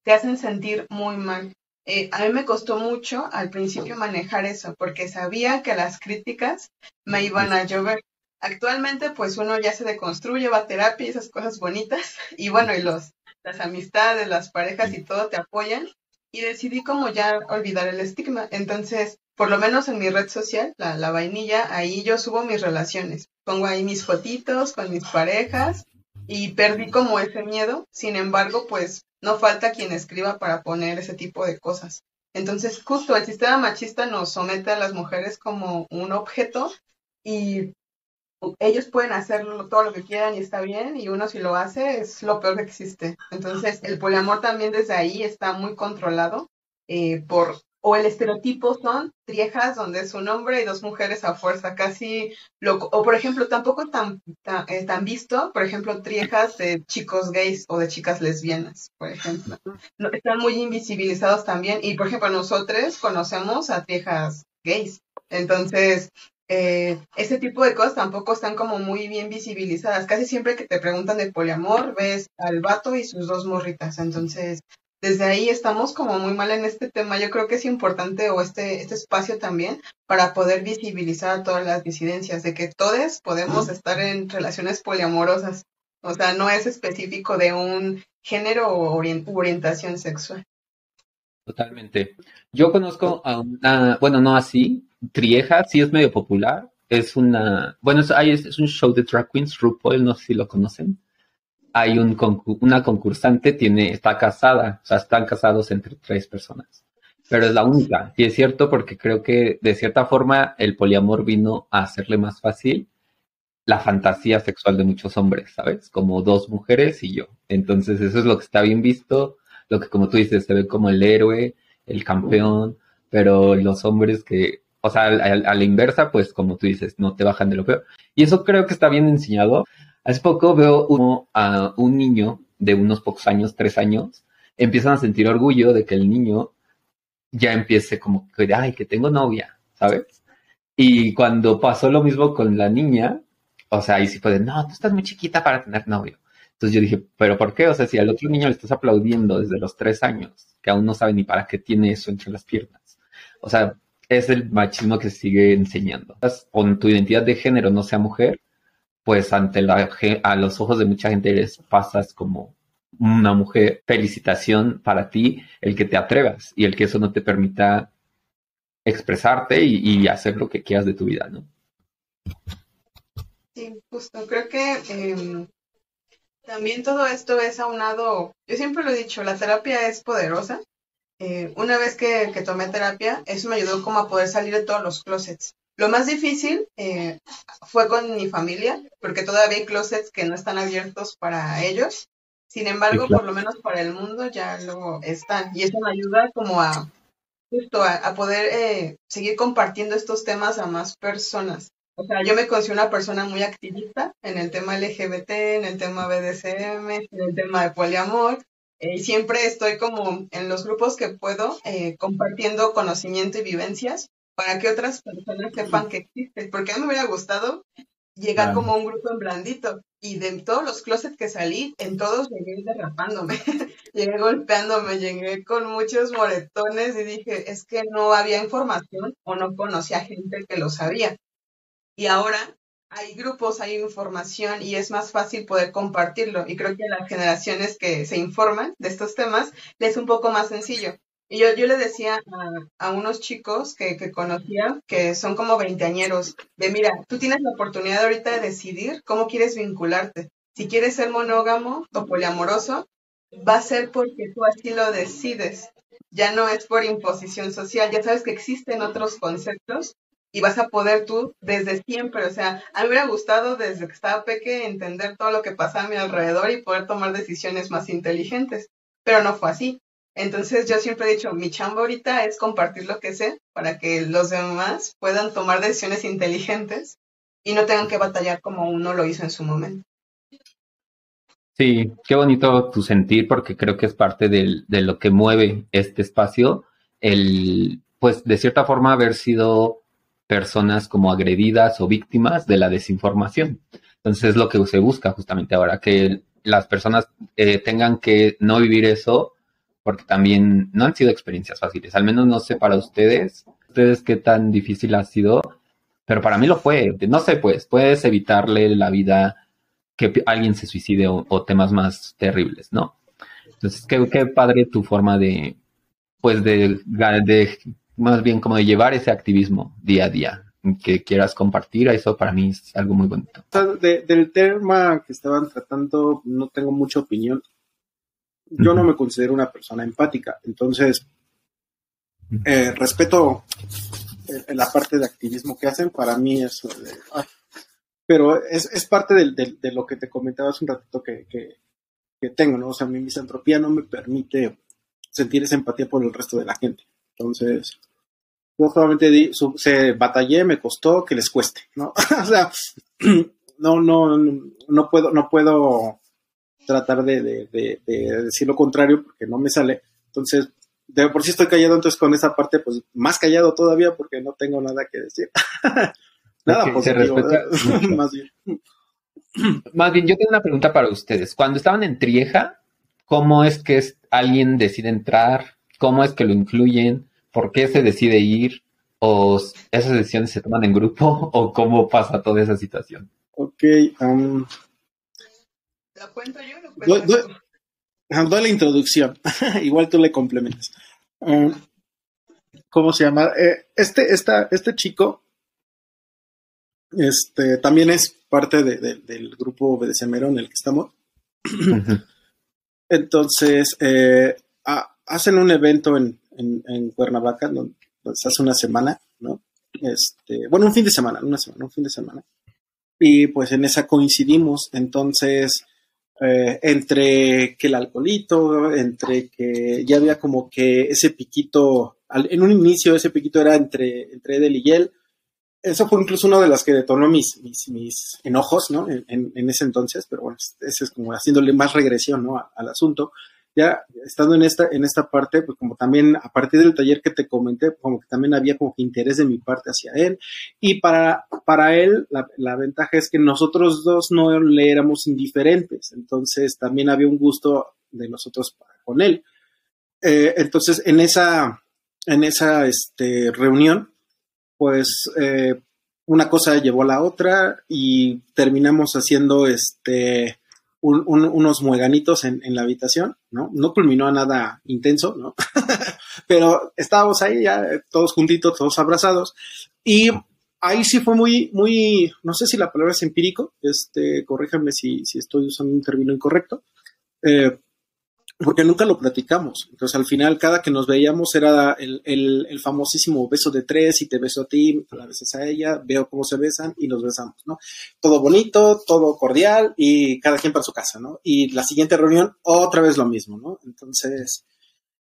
Speaker 2: te hacen sentir muy mal. Eh, a mí me costó mucho al principio manejar eso, porque sabía que las críticas me iban a llover. Actualmente, pues uno ya se deconstruye, va a terapia y esas cosas bonitas, y bueno, y los, las amistades, las parejas y todo te apoyan, y decidí como ya olvidar el estigma. Entonces, por lo menos en mi red social, la, la vainilla, ahí yo subo mis relaciones. Pongo ahí mis fotitos con mis parejas y perdí como ese miedo. Sin embargo, pues no falta quien escriba para poner ese tipo de cosas. Entonces, justo el sistema machista nos somete a las mujeres como un objeto y ellos pueden hacer todo lo que quieran y está bien, y uno si lo hace es lo peor que existe. Entonces, el poliamor también desde ahí está muy controlado eh, por o el estereotipo son triejas donde es un hombre y dos mujeres a fuerza, casi loco. O por ejemplo, tampoco tan, tan, eh, tan, visto, por ejemplo, triejas de chicos gays o de chicas lesbianas, por ejemplo. No, están muy invisibilizados también. Y por ejemplo, nosotros conocemos a triejas gays. Entonces, eh, ese tipo de cosas tampoco están como muy bien visibilizadas. Casi siempre que te preguntan de poliamor, ves al vato y sus dos morritas. Entonces, desde ahí estamos como muy mal en este tema. Yo creo que es importante o este, este espacio también para poder visibilizar todas las disidencias, de que todos podemos estar en relaciones poliamorosas. O sea, no es específico de un género o orientación sexual.
Speaker 1: Totalmente. Yo conozco a una, bueno, no así, Trieja, sí es medio popular. Es una, bueno, es, es un show de drag queens, RuPaul, no sé si lo conocen hay un una concursante, tiene, está casada, o sea, están casados entre tres personas. Pero es la única. Y es cierto porque creo que de cierta forma el poliamor vino a hacerle más fácil la fantasía sexual de muchos hombres, ¿sabes? Como dos mujeres y yo. Entonces eso es lo que está bien visto, lo que como tú dices, se ve como el héroe, el campeón, pero los hombres que, o sea, a, la inversa, pues como tú dices, no te bajan de lo peor. Y eso creo que está bien enseñado Hace poco veo a un niño de unos pocos años, tres años, empiezan a sentir orgullo de que el niño ya empiece como que, ay, que tengo novia, ¿sabes? Y cuando pasó lo mismo con la niña, o sea, ahí sí puede, no, tú estás muy chiquita para tener novio. Entonces yo dije, ¿pero por qué? O sea, si al otro niño le estás aplaudiendo desde los tres años, que aún no sabe ni para qué tiene eso entre las piernas. O sea, es el machismo que sigue enseñando. Con tu identidad de género no sea mujer, pues ante la, los ojos de mucha gente eres, pasas como una mujer. Felicitación para ti el que te atrevas y el que eso no te permita expresarte y, hacer lo que quieras de tu vida, ¿no?
Speaker 2: Sí, justo. Creo que em, También todo esto es aunado, yo siempre lo he dicho, la terapia es poderosa. Eh, una vez que, que, tomé terapia, eso me ayudó como a poder salir de todos los closets. Lo más difícil eh, fue con mi familia, porque todavía hay closets que no están abiertos para ellos. Sin embargo, por lo menos para el mundo ya luego están. Y eso me ayuda como a justo a, poder eh, seguir compartiendo estos temas a más personas. O sea, yo me considero una persona muy activista en el tema LGBT, en el tema BDSM, en el tema de poliamor. Eh, y siempre estoy como en los grupos que puedo eh, compartiendo conocimiento y vivencias para que otras personas sepan que existe. Porque a mí me hubiera gustado llegar como un grupo en blandito. Y de todos los closets que salí, en todos llegué derrapándome, llegué golpeándome, llegué con muchos moretones y dije, es que no había información o no conocía gente que lo sabía. Y ahora hay grupos, hay información y es más fácil poder compartirlo. Y creo que a las generaciones que se informan de estos temas les es un poco más sencillo. Y yo, yo le decía a, unos chicos que, conocía, que son como veinteañeros, de mira, tú tienes la oportunidad ahorita de decidir cómo quieres vincularte. Si quieres ser monógamo o poliamoroso, va a ser porque tú así lo decides. Ya no es por imposición social. Ya sabes que existen otros conceptos y vas a poder tú desde siempre. O sea, a mí me hubiera gustado desde que estaba peque entender todo lo que pasaba a mi alrededor y poder tomar decisiones más inteligentes. Pero no fue así. Entonces yo siempre he dicho, mi chamba ahorita es compartir lo que sé para que los demás puedan tomar decisiones inteligentes y no tengan que batallar como uno lo hizo en su momento.
Speaker 1: Sí, qué bonito tu sentir porque creo que es parte de lo que mueve este espacio, el, pues de cierta forma haber sido personas como agredidas o víctimas de la desinformación. Entonces es lo que se busca justamente ahora, que las personas eh, tengan que no vivir eso porque también no han sido experiencias fáciles, al menos no sé para ustedes, ustedes qué tan difícil ha sido, pero para mí lo fue, no sé, pues puedes evitarle la vida que alguien se suicide o, temas más terribles, ¿no? Entonces, qué, qué, padre tu forma de, pues de, más bien como de llevar ese activismo día a día, que quieras compartir, eso para mí es algo muy bonito.
Speaker 3: del tema que estaban tratando, no tengo mucha opinión yo no me considero una persona empática, entonces eh, respeto eh, la parte de activismo que hacen, para mí es... pero es, parte de, lo que te comentaba hace un ratito que, tengo, ¿no? O sea, mi misantropía no me permite sentir esa empatía por el resto de la gente. Entonces, yo solamente se batallé, me costó que les cueste, ¿no? o sea, no, no, no puedo, no puedo tratar de, decir lo contrario porque no me sale. Entonces, de por sí estoy callado, entonces con esa parte, pues más callado todavía porque no tengo nada que decir. nada positivo,
Speaker 1: más bien. Más bien, yo tengo una pregunta para ustedes. Cuando estaban en Trieja, ¿cómo es que alguien decide entrar? ¿Cómo es que lo incluyen? ¿Por qué se decide ir? ¿O esas decisiones se toman en grupo? ¿O cómo pasa toda esa situación?
Speaker 3: Ok, um, ¿La cuento yo? doy, la introducción. Igual tú le complementas. Um, ¿Cómo se llama? Eh, este, esta, este chico este, también es parte del grupo Obedecemero en el que estamos. Entonces, eh, hacen un evento en, en, Cuernavaca, donde, se hace una semana, ¿no? Este, bueno, un fin de semana, una semana, un fin de semana. Y pues en esa coincidimos. Entonces, eh, entre que el alcoholito, entre que ya había como que ese piquito, en un inicio ese piquito era entre, entre Edel y él. Eso fue incluso una de las que detonó mis, mis, enojos, ¿no? En, ese entonces, pero bueno, ese es como haciéndole más regresión, ¿no? al asunto ya estando en esta, en esta parte, pues como también a partir del taller que te comenté, como que también había como que interés de mi parte hacia él. Y para, para él, la, ventaja es que nosotros dos no le éramos indiferentes, entonces también había un gusto de nosotros con él. Eh, entonces, en esa, en esa este, reunión, pues eh, una cosa llevó a la otra y terminamos haciendo este unos mueganitos en, la habitación, ¿no? No culminó a nada intenso, ¿no? Pero estábamos ahí ya todos juntitos, todos abrazados. Y ahí sí fue muy, muy, no sé si la palabra es empírico, este, corríjanme si, si estoy usando un término incorrecto, eh, porque nunca lo platicamos. Entonces, al final, cada que nos veíamos era el, el, famosísimo beso de tres y te beso a ti, la besas a ella, veo cómo se besan y nos besamos, ¿no? Todo bonito, todo cordial y cada quien para su casa, ¿no? Y la siguiente reunión, otra vez lo mismo, ¿no? Entonces,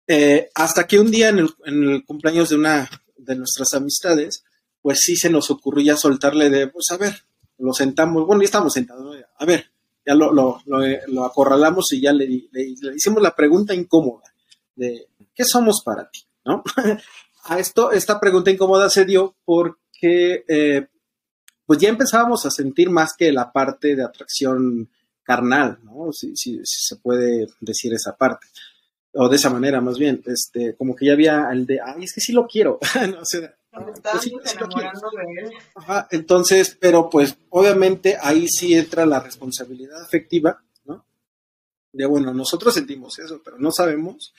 Speaker 3: eh, hasta que un día en el, en el, cumpleaños de una de nuestras amistades, pues sí se nos ocurrió soltarle de, pues a ver, lo sentamos, bueno, ya estamos sentados, ¿no? a ver, ya lo, lo, acorralamos y ya le, le, hicimos la pregunta incómoda de ¿qué somos para ti? ¿No? a esto, esta pregunta incómoda se dio porque eh, pues ya empezábamos a sentir más que la parte de atracción carnal, ¿no? Si, si, se puede decir esa parte. O de esa manera, más bien, este, como que ya había el de, ay, es que sí lo quiero. no, o sea,
Speaker 2: pues enamorando de él.
Speaker 3: Ajá, entonces, pero pues obviamente ahí sí entra la responsabilidad afectiva, ¿no? De bueno, nosotros sentimos eso, pero no sabemos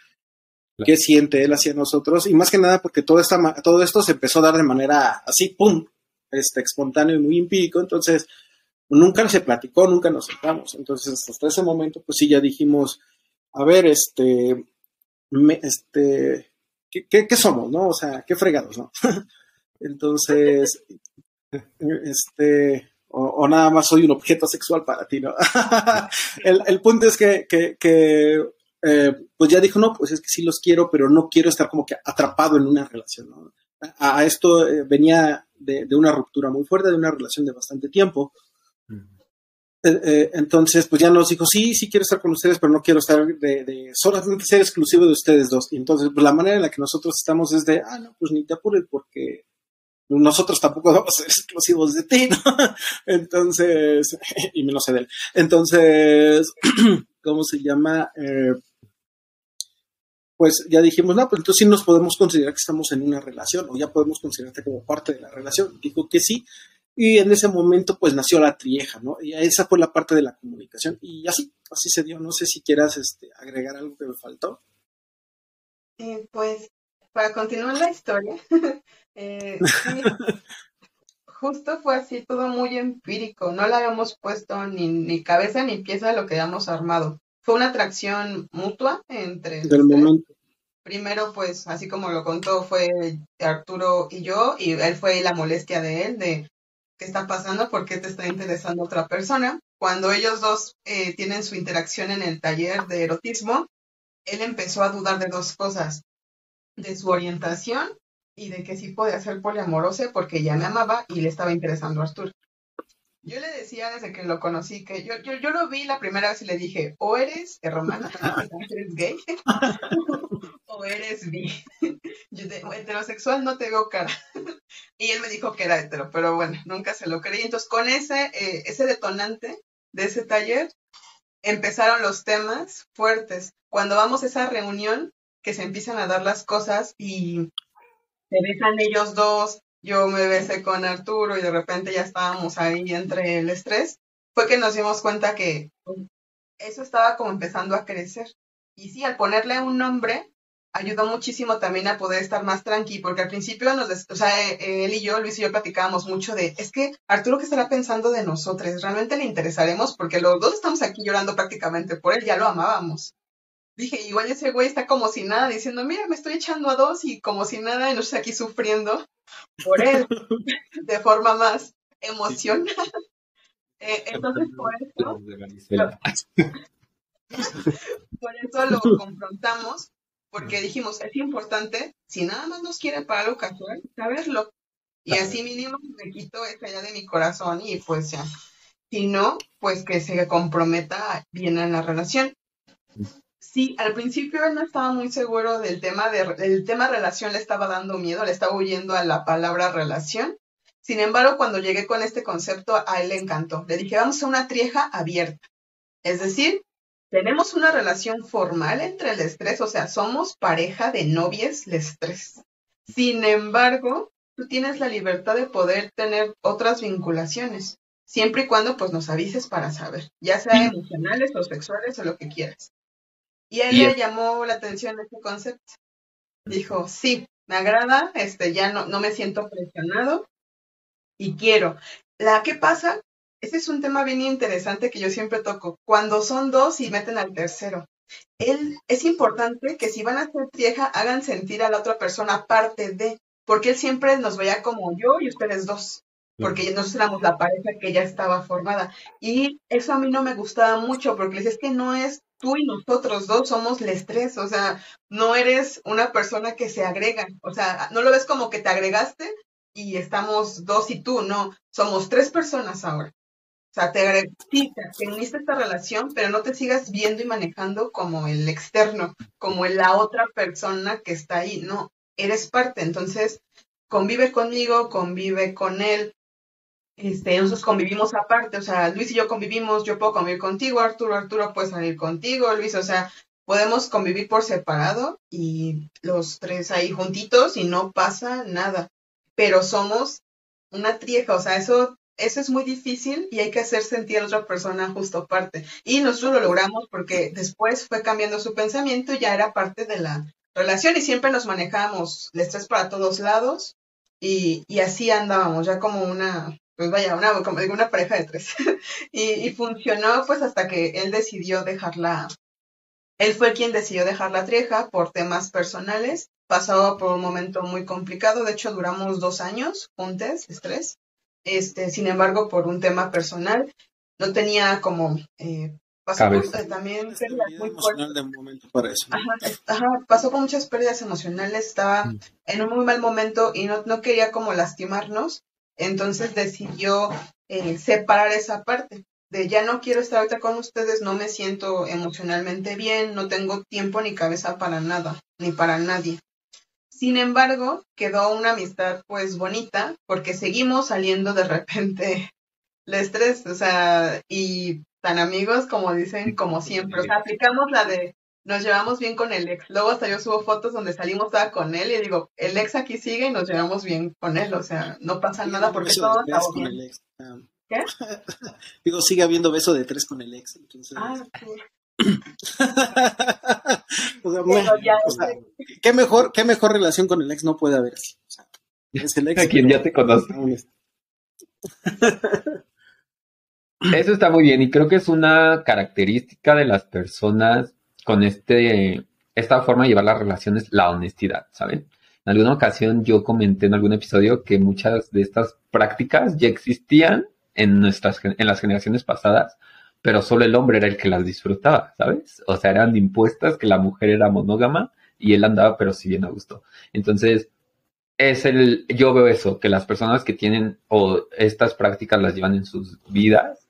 Speaker 3: qué siente él hacia nosotros, y más que nada porque todo, esta, todo esto se empezó a dar de manera así, ¡pum! Este, espontáneo y muy empírico, entonces nunca se platicó, nunca nos sentamos. Entonces, hasta ese momento, pues sí, ya dijimos, a ver, este, este, ¿qué, somos, no? O sea, qué fregados, ¿no? Entonces, este, o, nada más soy un objeto sexual para ti, ¿no? el, punto es que, eh, pues ya dijo, no, pues es que sí los quiero, pero no quiero estar como que atrapado en una relación, ¿no? A, esto eh, venía de, de, una ruptura muy fuerte, de una relación de bastante tiempo, entonces, pues ya nos dijo, sí, sí quiero estar con ustedes, pero no quiero estar de, de solamente ser exclusivo de ustedes dos. Y entonces, pues la manera en la que nosotros estamos es de, ah, no, pues ni te apures porque nosotros tampoco vamos a ser exclusivos de ti, ¿no? Entonces, y menos de él. Entonces, ¿cómo se llama? Eh, pues ya dijimos, no, pues entonces sí nos podemos considerar que estamos en una relación o ya podemos considerarte como parte de la relación. Dijo que sí, y en ese momento, pues nació la trieja, ¿no? Y esa fue la parte de la comunicación. Y así, así se dio. No sé si quieras este, agregar algo que me faltó.
Speaker 2: Eh, pues, para continuar la historia, eh, justo fue así, todo muy empírico. No le habíamos puesto ni, ni cabeza ni pieza de lo que habíamos armado. Fue una atracción mutua entre...
Speaker 3: Del momento
Speaker 2: primero, pues, así como lo contó, fue Arturo y yo, y él fue la molestia de él, de qué está pasando, por qué te está interesando otra persona. Cuando ellos dos eh, tienen su interacción en el taller de erotismo, él empezó a dudar de dos cosas, de su orientación y de que sí podía ser poliamorosa porque ya me amaba y le estaba interesando a Arturo. Yo le decía desde que lo conocí que yo, yo, yo lo vi la primera vez y le dije, o eres romana, eres gay, o eres bi. Yo de, heterosexual no te veo cara. y él me dijo que era hetero, pero bueno, nunca se lo creí. Entonces, con ese, eh, ese detonante de ese taller, empezaron los temas fuertes. Cuando vamos a esa reunión, que se empiezan a dar las cosas y se besan ellos dos, yo me besé con Arturo y de repente ya estábamos ahí entre el estrés, fue que nos dimos cuenta que eso estaba como empezando a crecer. Y sí, al ponerle un nombre, ayudó muchísimo también a poder estar más tranqui, porque al principio nos, o sea, eh, él y yo, Luis y yo platicábamos mucho de, es que Arturo qué estará pensando de nosotros, realmente le interesaremos, porque los dos estamos aquí llorando prácticamente por él, ya lo amábamos. Dije, igual ese güey está como si nada, diciendo, mira, me estoy echando a dos y como si nada, y nosotros aquí sufriendo por él, de forma más emocional. Eh, entonces, por eso, por eso lo confrontamos porque dijimos, es importante, si nada más nos quieren para algo casual, saberlo. Y así mínimo me quito esa ya de mi corazón y pues ya. Si no, pues que se comprometa bien en la relación. Sí, al principio él no estaba muy seguro del tema de el tema relación le estaba dando miedo, le estaba huyendo a la palabra relación. Sin embargo, cuando llegué con este concepto, a él le encantó. Le dije, vamos a una trieja abierta. Es decir, tenemos una relación formal entre el estrés, o sea, somos pareja de novias les tres. Sin embargo, tú tienes la libertad de poder tener otras vinculaciones, siempre y cuando pues nos avises para saber, ya sea emocionales o sexuales o lo que quieras. Y a él le llamó la atención este concepto. Dijo, sí, me agrada, este, ya no, no me siento presionado. y quiero. La ¿qué pasa? Ese es un tema bien interesante que yo siempre toco. Cuando son dos y meten al tercero. Él, es importante que si van a hacer trieja, hagan sentir a la otra persona parte de, porque él siempre nos veía como yo y ustedes dos porque nosotros éramos la pareja que ya estaba formada. Y eso a mí no me gustaba mucho, porque es que no es tú y nosotros dos somos les tres, o sea, no eres una persona que se agrega, o sea, no lo ves como que te agregaste y estamos dos y tú, no, somos tres personas ahora. O sea, te sí, te uniste esta relación, pero no te sigas viendo y manejando como el externo, como la otra persona que está ahí, no, eres parte, entonces convive conmigo, convive con él, este, nosotros convivimos aparte, o sea, Luis y yo convivimos, yo puedo convivir contigo, Arturo, Arturo puede salir contigo, Luis, o sea, podemos convivir por separado y los tres ahí juntitos y no pasa nada, pero somos una trieja, o sea, eso, eso es muy difícil y hay que hacer sentir a otra persona justo aparte. Y nosotros lo logramos porque después fue cambiando su pensamiento ya era parte de la relación y siempre nos manejamos el estrés para todos lados y, y así andábamos, ya como una, pues vaya, una, como pareja de tres. y, funcionó pues hasta que él decidió dejarla, él fue quien decidió dejar la trieja por temas personales, pasaba por un momento muy complicado, de hecho duramos dos años juntos, estrés, este, sin embargo por un tema personal, no tenía como... Eh, pasó por, eh, también pérdidas muy fuertes. Ajá, pasó con muchas pérdidas emocionales, estaba mm. en un muy mal momento y no, no quería como lastimarnos entonces decidió eh, separar esa parte de ya no quiero estar ahorita con ustedes, no me siento emocionalmente bien, no tengo tiempo ni cabeza para nada, ni para nadie. Sin embargo, quedó una amistad pues bonita porque seguimos saliendo de repente los tres, o sea, y tan amigos como dicen, como siempre. O sea, aplicamos la de nos llevamos bien con el ex. Luego hasta yo subo fotos donde salimos toda con él y digo, el ex aquí sigue y nos llevamos bien con él. O sea, no pasa nada porque todo está bien.
Speaker 3: Ah. ¿Qué? digo, sigue habiendo beso de tres con el ex. Ah, o sea, ¿qué, mejor, ¿qué mejor relación con el ex no puede haber? O sea,
Speaker 1: es el ex. A quien ya te conoce. Eso está muy bien y creo que es una característica de las personas con este, esta forma de llevar las relaciones, la honestidad, ¿saben? En alguna ocasión yo comenté en algún episodio que muchas de estas prácticas ya existían en nuestras, en las generaciones pasadas, pero solo el hombre era el que las disfrutaba, ¿sabes? O sea, eran impuestas que la mujer era monógama y él andaba, pero si bien a gusto. Entonces, es el, yo veo eso, que las personas que tienen o estas prácticas las llevan en sus vidas,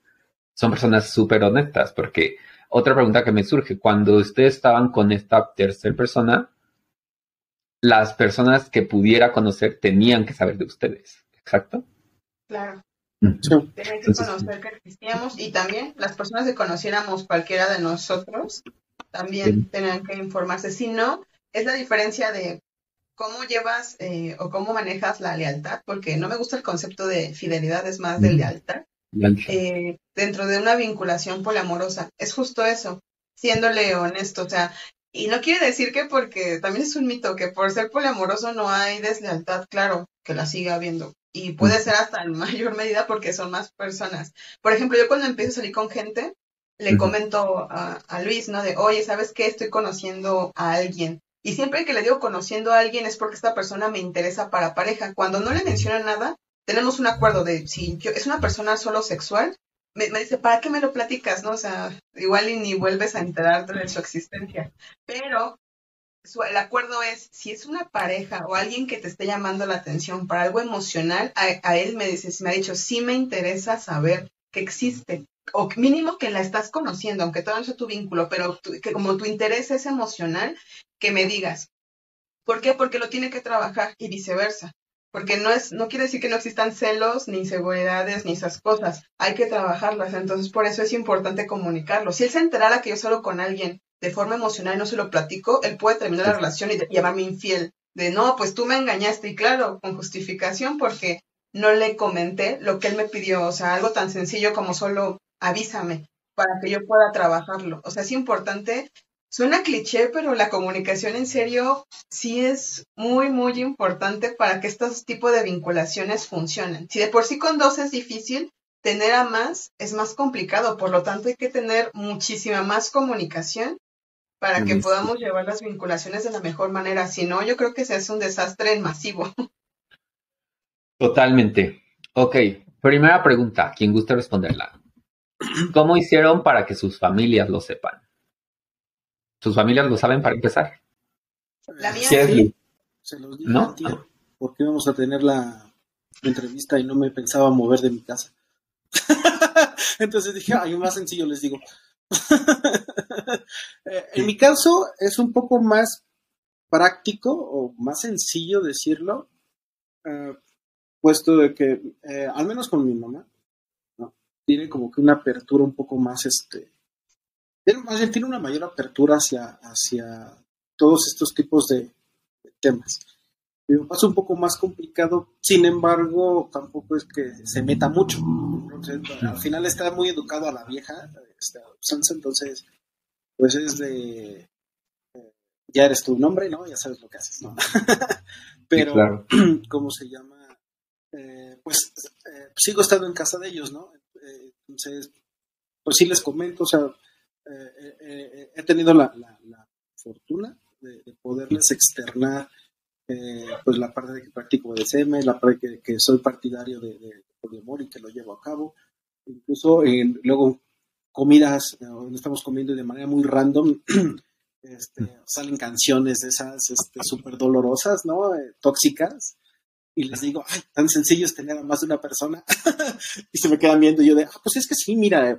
Speaker 1: son personas súper honestas, porque otra pregunta que me surge, cuando ustedes estaban con esta tercera persona, las personas que pudiera conocer tenían que saber de ustedes, ¿exacto?
Speaker 2: Claro. Tenían que conocer que existíamos y también las personas que conociéramos cualquiera de nosotros también tenían que informarse. Si no, es la diferencia de cómo llevas eh, o cómo manejas la lealtad, porque no me gusta el concepto de fidelidad, es más de lealtad. Eh, dentro de una vinculación poliamorosa. Es justo eso, siéndole honesto, o sea, y no quiere decir que porque también es un mito que por ser poliamoroso no hay deslealtad, claro, que la siga habiendo. Y puede ser hasta en mayor medida porque son más personas. Por ejemplo, yo cuando empiezo a salir con gente, le comento a, a, Luis, ¿no? De, oye, ¿sabes qué? Estoy conociendo a alguien. Y siempre que le digo conociendo a alguien es porque esta persona me interesa para pareja. Cuando no le menciona nada, tenemos un acuerdo de si yo, es una persona solo sexual, me, dice, ¿para qué me lo platicas? ¿No? O sea, igual y ni vuelves a enterarte de su existencia. Pero el acuerdo es, si es una pareja o alguien que te esté llamando la atención para algo emocional, a, él me dice, me ha dicho, sí me interesa saber que existe, o mínimo que la estás conociendo, aunque todo no sea tu vínculo, pero que como tu interés es emocional, que me digas. ¿Por qué? Porque lo tiene que trabajar y viceversa porque no es, no quiere decir que no existan celos, ni inseguridades, ni esas cosas. Hay que trabajarlas. Entonces, por eso es importante comunicarlo. Si él se enterara que yo solo con alguien de forma emocional y no se lo platico, él puede terminar la relación y llamarme infiel. De no, pues tú me engañaste. Y claro, con justificación, porque no le comenté lo que él me pidió. O sea, algo tan sencillo como solo avísame para que yo pueda trabajarlo. O sea, es importante Suena cliché, pero la comunicación en serio sí es muy, muy importante para que estos tipos de vinculaciones funcionen. Si de por sí con dos es difícil, tener a más es más complicado, por lo tanto hay que tener muchísima más comunicación para que podamos llevar las vinculaciones de la mejor manera. Si no, yo creo que se hace un desastre en masivo.
Speaker 1: Totalmente. Ok, primera pregunta, ¿quién gusta responderla? ¿Cómo hicieron para que sus familias lo sepan? ¿Sus familias lo saben para empezar?
Speaker 2: La mía sí.
Speaker 3: Se los dije ¿No? porque íbamos a tener la entrevista y no me pensaba mover de mi casa. Entonces dije, ay, más sencillo les digo. Eh, en mi caso es un poco más práctico o más sencillo decirlo, eh, puesto de que, eh, al menos con mi mamá, tiene como que una apertura un poco más, este, tiene, más bien tiene una mayor apertura hacia, hacia todos estos tipos de, temas. Mi papá es un poco más complicado, sin embargo, tampoco es que se meta mucho. al final está muy educado a la vieja, este, entonces, pues es de, eh, ya eres tu nombre, ¿no? Ya sabes lo que haces, ¿no? Pero, ¿cómo se llama? Eh, pues eh, sigo estando en casa de ellos, ¿no? entonces, pues sí les comento, o sea, he tenido la, fortuna de, poderles externar pues la parte de que practico BDSM, la parte de que, soy partidario de, de poliamor y que lo llevo a cabo. Incluso luego comidas, estamos comiendo de manera muy random, este, salen canciones de esas súper este, dolorosas, ¿no? Eh, tóxicas. Y les digo, ay, tan sencillo es tener a más de una persona. y se me quedan viendo y yo de, ah, pues es que sí, mira,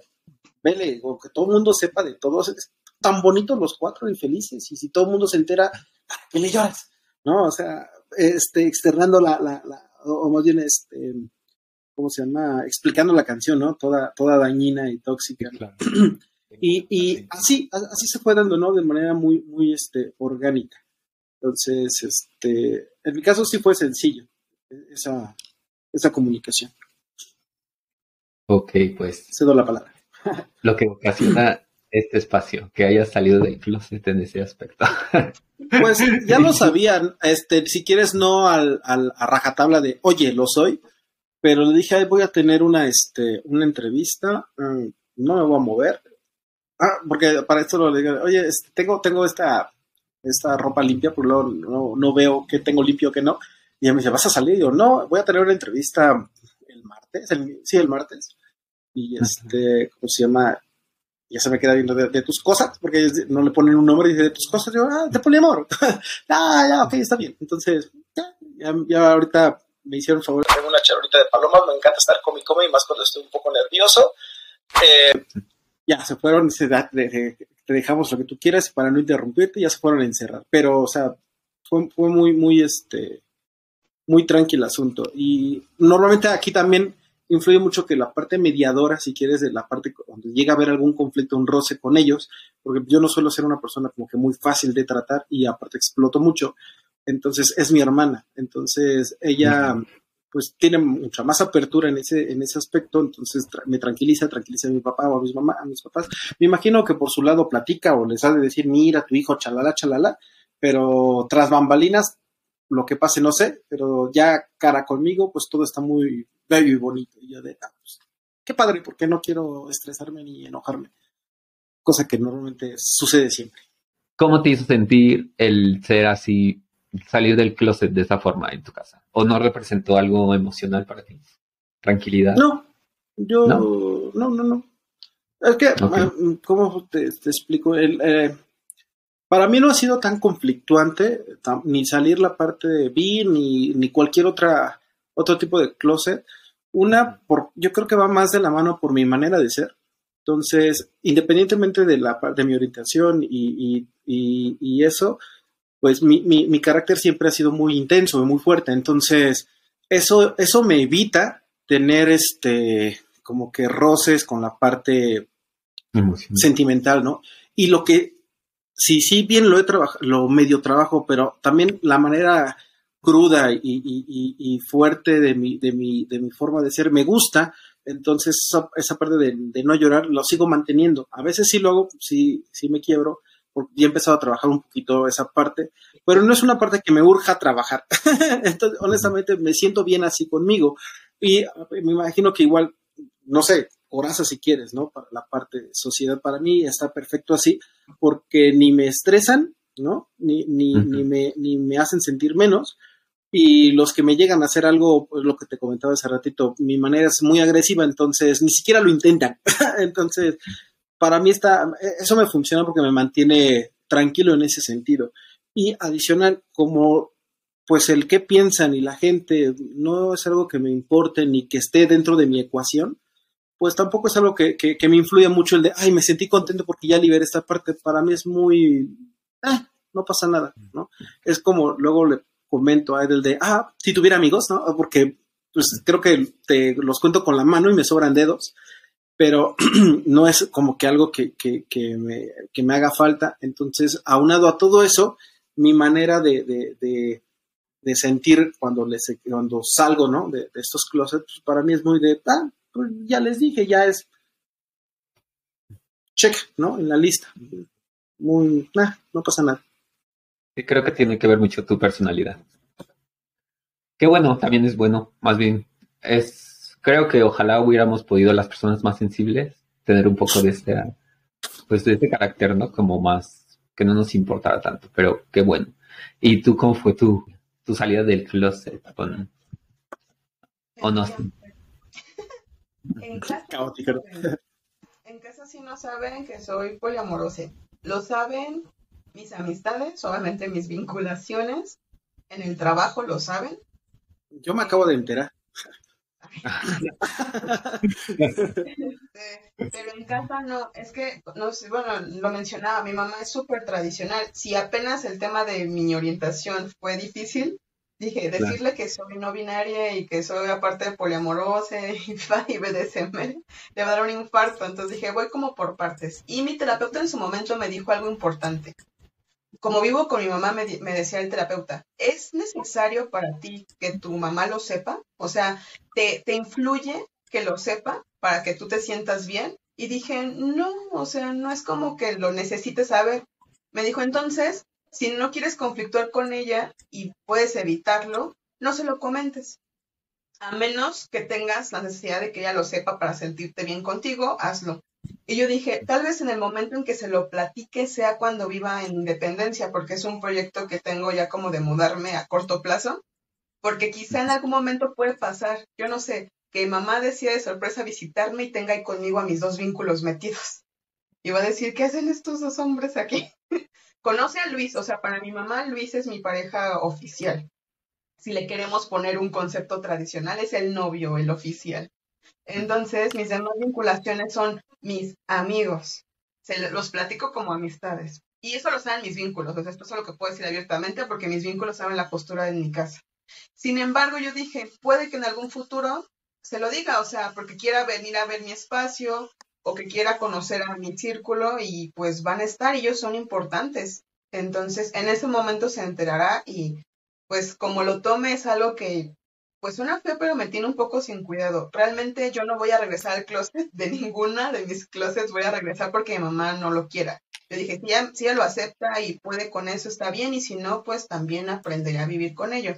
Speaker 3: vele, o que todo el mundo sepa de todos, tan bonitos los cuatro infelices. Y si todo el mundo se entera, ¿para qué le lloras? ¿No? O sea, este, externando la, la, la o más bien, este, ¿cómo se llama? Explicando la canción, ¿no? Toda, toda dañina y tóxica. y, y así, así se fue dando, ¿no? De manera muy, muy, este, orgánica. Entonces, este, en mi caso sí fue sencillo esa, esa comunicación.
Speaker 1: Ok, pues.
Speaker 3: Cedo la palabra.
Speaker 1: lo que ocasiona este espacio, que haya salido del closet en ese aspecto.
Speaker 3: pues ya lo sabían, este, si quieres no al, al, a rajatabla de, oye, lo soy, pero le dije, voy a tener una, este, una entrevista, mm, no me voy a mover. Ah, porque para esto lo digo, oye, este, tengo, tengo esta, esta ropa limpia, por lo no, no veo que tengo limpio que no. Y ella me dice, ¿vas a salir? Y yo, no, voy a tener una entrevista el martes, sí, el martes. Y este, ¿cómo se llama? Ya se me queda viendo de, tus cosas, porque no le ponen un nombre y dice de tus cosas. Yo, ah, de poliamor. ah, ya, ok, está bien. Entonces, ya, ya, ya ahorita me hicieron favor. Tengo una charolita de palomas, me encanta estar con mi come y más cuando estoy un poco nervioso. Eh, ya se fueron, se te dejamos lo que tú quieras para no interrumpirte, ya se fueron a encerrar. Pero, o sea, fue, fue muy, muy, este, muy tranquilo el asunto. Y normalmente aquí también influye mucho que la parte mediadora, si quieres, de la parte donde llega a haber algún conflicto, un roce con ellos, porque yo no suelo ser una persona como que muy fácil de tratar y aparte exploto mucho entonces es mi hermana, entonces ella pues tiene mucha más apertura en ese, en ese aspecto, entonces me tranquiliza, tranquiliza a mi papá o a mis mamá, a mis papás. Me imagino que por su lado platica o les ha de decir, mira, tu hijo, chalala, chalala, pero tras bambalinas, lo que pase no sé, pero ya cara conmigo, pues todo está muy bello y bonito. Y yo de, ah, pues, qué padre, porque no quiero estresarme ni enojarme, cosa que normalmente sucede siempre.
Speaker 1: ¿Cómo te hizo sentir el ser así salir del closet de esa forma en tu casa? ¿O no representó algo emocional para ti? ¿Tranquilidad?
Speaker 3: No, yo no, no, no. Es que, ah, ¿cómo te, explico? El, eh, para mí no ha sido tan conflictuante ni salir la parte de B ni, ni cualquier otra otro tipo de closet. Una, por, yo creo que va más de la mano por mi manera de ser. Entonces, independientemente de la de mi orientación y, y, y eso, pues mi, mi, mi carácter siempre ha sido muy intenso, muy fuerte. Entonces, eso, eso me evita tener este, como que roces con la parte sentimental, ¿no? Y lo que, sí, sí, bien lo he trabajado, lo medio trabajo, pero también la manera cruda y, y, y, fuerte de mi, de, mi, de mi forma de ser me gusta, entonces esa, parte de, de, no llorar lo sigo manteniendo. A veces sí lo hago, sí, sí me quiebro, porque ya he empezado a trabajar un poquito esa parte, pero no es una parte que me urja trabajar. Entonces, honestamente, me siento bien así conmigo. Y me imagino que igual, no sé, coraza si quieres, ¿no? Para la parte de sociedad, para mí está perfecto así, porque ni me estresan, ¿no? Ni, ni, ni, me, ni me hacen sentir menos. Y los que me llegan a hacer algo, pues lo que te comentaba hace ratito, mi manera es muy agresiva, entonces ni siquiera lo intentan. entonces, para mí está, eso me funciona porque me mantiene tranquilo en ese sentido. Y adicional, como pues el qué piensan y la gente no es algo que me importe ni que esté dentro de mi ecuación, pues tampoco es algo que, que, me influya mucho el de, ay, me sentí contento porque ya liberé esta parte. Para mí es muy, ah, no pasa nada, ¿no? Es como luego le comento a él de, ah, si tuviera amigos, ¿no? Porque pues creo que te los cuento con la mano y me sobran dedos, pero no es como que algo que, que, que, me, que me haga falta. Entonces, aunado a todo eso, mi manera de, de, de, sentir cuando, les, cuando salgo, ¿no? De, estos closets, pues, para mí es muy de, ah, pues ya les dije, ya es check, ¿no? En la lista. Muy, nah, no pasa nada.
Speaker 1: Sí, creo que tiene que ver mucho tu personalidad. Qué bueno, también es bueno, más bien es, creo que ojalá hubiéramos podido las personas más sensibles tener un poco de este, pues de este carácter, ¿no? Como más, que no nos importara tanto, pero qué bueno. ¿Y tú cómo fue tu, tu salida del closet? Con, ¿O no?
Speaker 2: En casa, en casa sí no saben que soy poliamorosa. Lo saben mis amistades, obviamente mis vinculaciones. En el trabajo lo saben.
Speaker 3: Yo me acabo de enterar.
Speaker 2: pero en casa no, es que, no sé, bueno, lo mencionaba, mi mamá es súper tradicional. Si apenas el tema de mi orientación fue difícil, Dije, decirle que soy no binaria y que soy aparte de poliamorosa y BDSM, le va a dar un infarto. Entonces dije, voy como por partes. Y mi terapeuta en su momento me dijo algo importante. Como vivo con mi mamá, me, decía el terapeuta, ¿es necesario para ti que tu mamá lo sepa? O sea, ¿te, ¿te influye que lo sepa para que tú te sientas bien? Y dije, no, o sea, no es como que lo necesites saber. Me dijo, entonces, si no quieres conflictuar con ella y puedes evitarlo, no se lo comentes. A menos que tengas la necesidad de que ella lo sepa para sentirte bien contigo, hazlo. Y yo dije, tal vez en el momento en que se lo platique sea cuando viva en independencia, porque es un proyecto que tengo ya como de mudarme a corto plazo, porque quizá en algún momento puede pasar, yo no sé, que mamá decida de sorpresa visitarme y tenga ahí conmigo a mis dos vínculos metidos. Y va a decir, ¿qué hacen estos dos hombres aquí? conoce a Luis, o sea, para mi mamá Luis es mi pareja oficial. Si le queremos poner un concepto tradicional, es el novio, el oficial. Entonces, mis demás vinculaciones son mis amigos. Se los platico como amistades. Y eso lo saben mis vínculos. O sea, esto es lo que puedo decir abiertamente porque mis vínculos saben la postura de mi casa. Sin embargo, yo dije, puede que en algún futuro se lo diga, o sea, porque quiera venir a ver mi espacio, o que quiera conocer a mi círculo y pues van a estar, ellos son importantes. Entonces, en ese momento se enterará y pues como lo tome es algo que pues suena feo, pero me tiene un poco sin cuidado. Realmente yo no voy a regresar al closet de ninguna de mis closets, voy a regresar porque mi mamá no lo quiera. Yo dije, si ella, si lo acepta y puede con eso, está bien, y si no, pues también aprenderé a vivir con ello.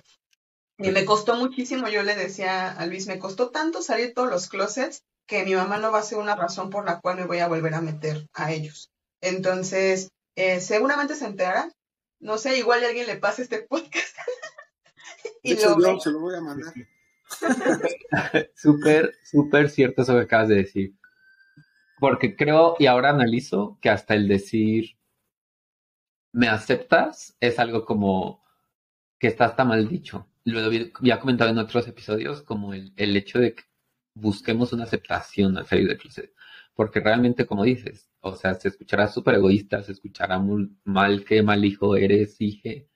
Speaker 2: Y me costó muchísimo, yo le decía a Luis, me costó tanto salir todos los closets que mi mamá no va a ser una razón por la cual me voy a volver a meter a ellos. Entonces, eh, seguramente se enterará. No sé, igual alguien le pase este podcast.
Speaker 3: y lo se lo voy a mandar.
Speaker 1: súper, súper cierto eso que acabas de decir. Porque creo, y ahora analizo, que hasta el decir, ¿me aceptas? Es algo como que está hasta mal dicho. Lo había comentado en otros episodios, como el, el hecho de que busquemos una aceptación al salir del closet. Porque realmente, como dices, o sea, se escuchará súper egoísta, se escuchará muy mal que mal hijo eres, hije,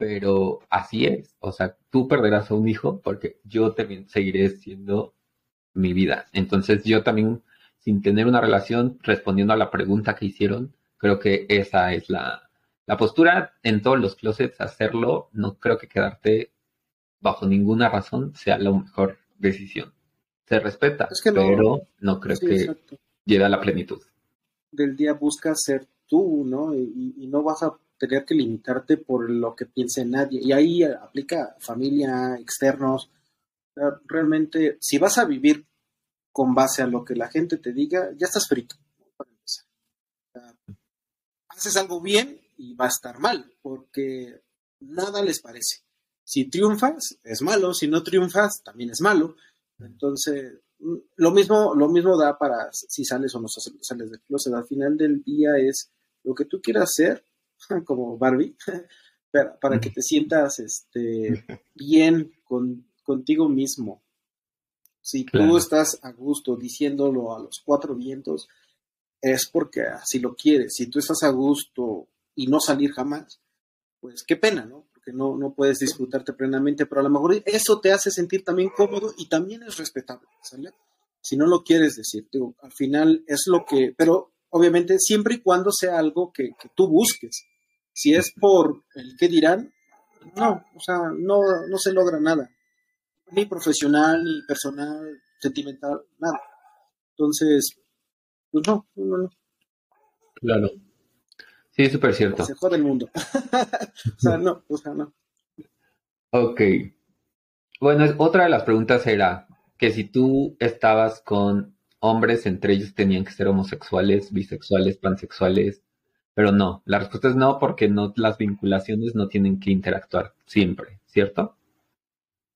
Speaker 1: pero así es. O sea, tú perderás a un hijo porque yo también seguiré siendo mi vida. Entonces, yo también, sin tener una relación, respondiendo a la pregunta que hicieron, creo que esa es la, la postura en todos los closets, hacerlo, no creo que quedarte bajo ninguna razón sea la mejor decisión se respeta, pero no creo que llegue a la plenitud.
Speaker 3: Del día busca ser tú, ¿no? Y, no vas a tener que limitarte por lo que piense nadie. Y ahí aplica familia, externos. Realmente, si vas a vivir con base a lo que la gente te diga, ya estás frito, haces algo bien y va a estar mal, porque nada les parece. Si triunfas, es malo, si no triunfas, también es malo. Entonces, lo mismo, lo mismo da para si sales o no sales del closet. Al final del día es lo que tú quieras hacer, como Barbie, para, para que te sientas este, bien con, contigo mismo. Si tú estás a gusto diciéndolo a los cuatro vientos, es porque así lo quieres. Si tú estás a gusto y no salir jamás, pues qué pena, ¿no? Porque no, no puedes disfrutarte plenamente, pero a lo mejor eso te hace sentir también cómodo y también es respetable, ¿sale? Si no lo quieres decir, digo, al final es lo que, pero obviamente siempre y cuando sea algo que, tú busques. Si es por el que dirán, no, o sea, no, no se logra nada, ni profesional, ni personal, sentimental, nada. Entonces, pues no, no, no.
Speaker 1: Claro. Sí, súper cierto.
Speaker 3: Se jode el mundo. o sea, no, o sea, no.
Speaker 1: Ok. Bueno, otra de las preguntas era que si tú estabas con hombres, entre ellos tenían que ser homosexuales, bisexuales, pansexuales, pero no, la respuesta es no porque no las vinculaciones no tienen que interactuar siempre, ¿cierto?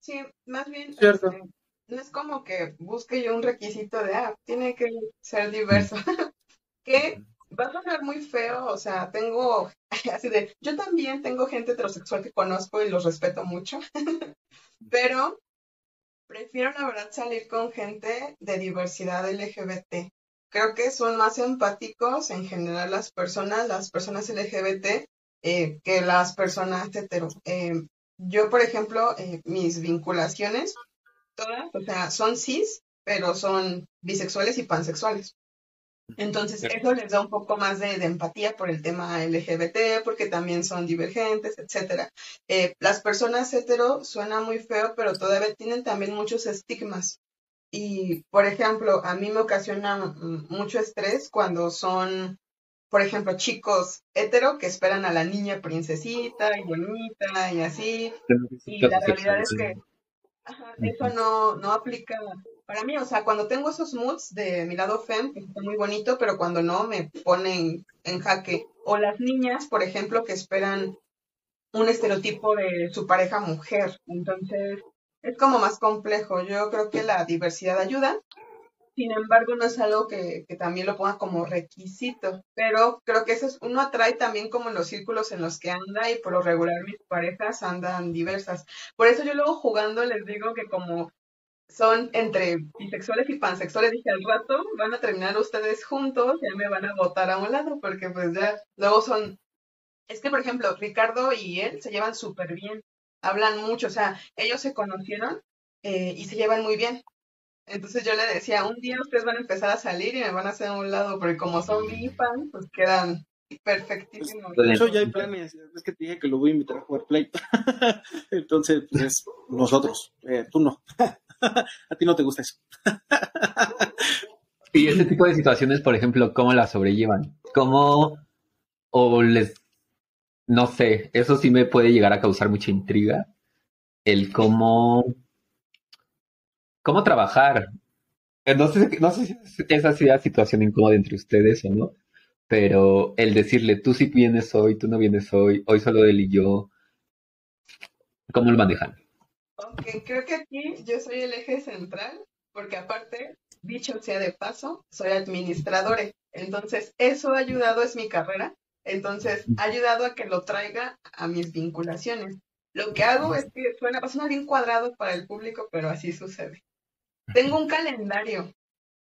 Speaker 2: Sí, más bien Cierto. Este, no es como que busque yo un requisito de ah, tiene que ser diverso. que va a sonar muy feo, o sea, tengo así de, yo también tengo gente heterosexual que conozco y los respeto mucho, pero prefiero la verdad salir con gente de diversidad LGBT. Creo que son más empáticos en general las personas, las personas LGBT, eh, que las personas hetero. Eh, yo, por ejemplo, eh, mis vinculaciones, todas, o sea, son cis, pero son bisexuales y pansexuales. Entonces, eso les da un poco más de, empatía por el tema LGBT, porque también son divergentes, etcétera. Las personas hetero suena muy feo, pero todavía tienen también muchos estigmas. Y, por ejemplo, a mí me ocasiona mucho estrés cuando son, por ejemplo, chicos hetero que esperan a la niña princesita y bonita y así. Y la realidad es que eso no, no aplica para mí, o sea, cuando tengo esos moods de mi lado fem, que está muy bonito, pero cuando no, me ponen en jaque. O las niñas, por ejemplo, que esperan un estereotipo de su pareja mujer. Entonces, es como más complejo. Yo creo que la diversidad ayuda. Sin embargo, no es algo que, que también lo ponga como requisito. Pero creo que eso es, uno atrae también como los círculos en los que anda y por lo regular mis parejas andan diversas. Por eso yo luego jugando les digo que como son entre bisexuales y pansexuales. Dije, al rato van a terminar ustedes juntos, ya me van a votar a un lado, porque pues ya luego son... Es que, por ejemplo, Ricardo y él se llevan súper bien, hablan mucho, o sea, ellos se conocieron eh, y se llevan muy bien. Entonces yo le decía, un día ustedes van a empezar a salir y me van a hacer a un lado, porque como son mi fans, pues quedan perfectísimos.
Speaker 3: Pues, de hecho, ya hay planes. Es que te dije que lo voy a invitar a jugar Play. Entonces, pues es nosotros. Eh, tú no. a ti no te gusta eso.
Speaker 1: y este tipo de situaciones, por ejemplo, ¿cómo las sobrellevan? ¿Cómo o les, no sé, eso sí me puede llegar a causar mucha intriga, el cómo, cómo trabajar. No sé, no sé si esa sea situación incómoda entre ustedes o no, pero el decirle, tú sí vienes hoy, tú no vienes hoy, hoy solo él y yo, ¿cómo lo manejan?
Speaker 2: Ok, creo que aquí yo soy el eje central, porque aparte, dicho sea de paso, soy administradora. Entonces, eso ha ayudado, es mi carrera. Entonces, ha ayudado a que lo traiga a mis vinculaciones. Lo que hago es que suena, suena bien cuadrado para el público, pero así sucede. Tengo un calendario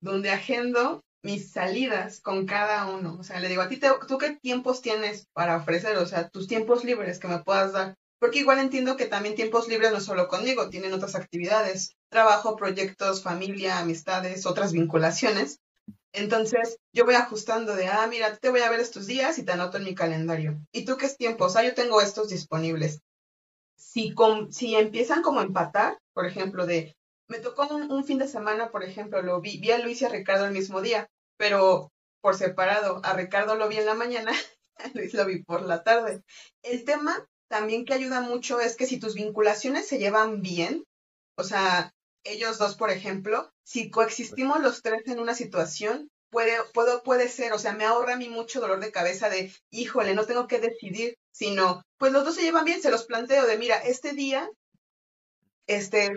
Speaker 2: donde agendo mis salidas con cada uno. O sea, le digo a ti, ¿tú qué tiempos tienes para ofrecer? O sea, tus tiempos libres que me puedas dar. Porque igual entiendo que también tiempos libres no solo conmigo, tienen otras actividades, trabajo, proyectos, familia, amistades, otras vinculaciones. Entonces, yo voy ajustando de, ah, mira, te voy a ver estos días y te anoto en mi calendario. ¿Y tú qué es tiempo? O sea, yo tengo estos disponibles. Si, si empiezan como a empatar, por ejemplo, de, me tocó un, fin de semana, por ejemplo, lo vi, vi a Luis y a Ricardo el mismo día, pero por separado. A Ricardo lo vi en la mañana, a Luis lo vi por la tarde. El tema también que ayuda mucho es que si tus vinculaciones se llevan bien, o sea, ellos dos, por ejemplo, si coexistimos los tres en una situación, puede, puedo, puede ser, o sea, me ahorra a mí mucho dolor de cabeza de, híjole, no tengo que decidir, sino, pues los dos se llevan bien, se los planteo de, mira, este día este,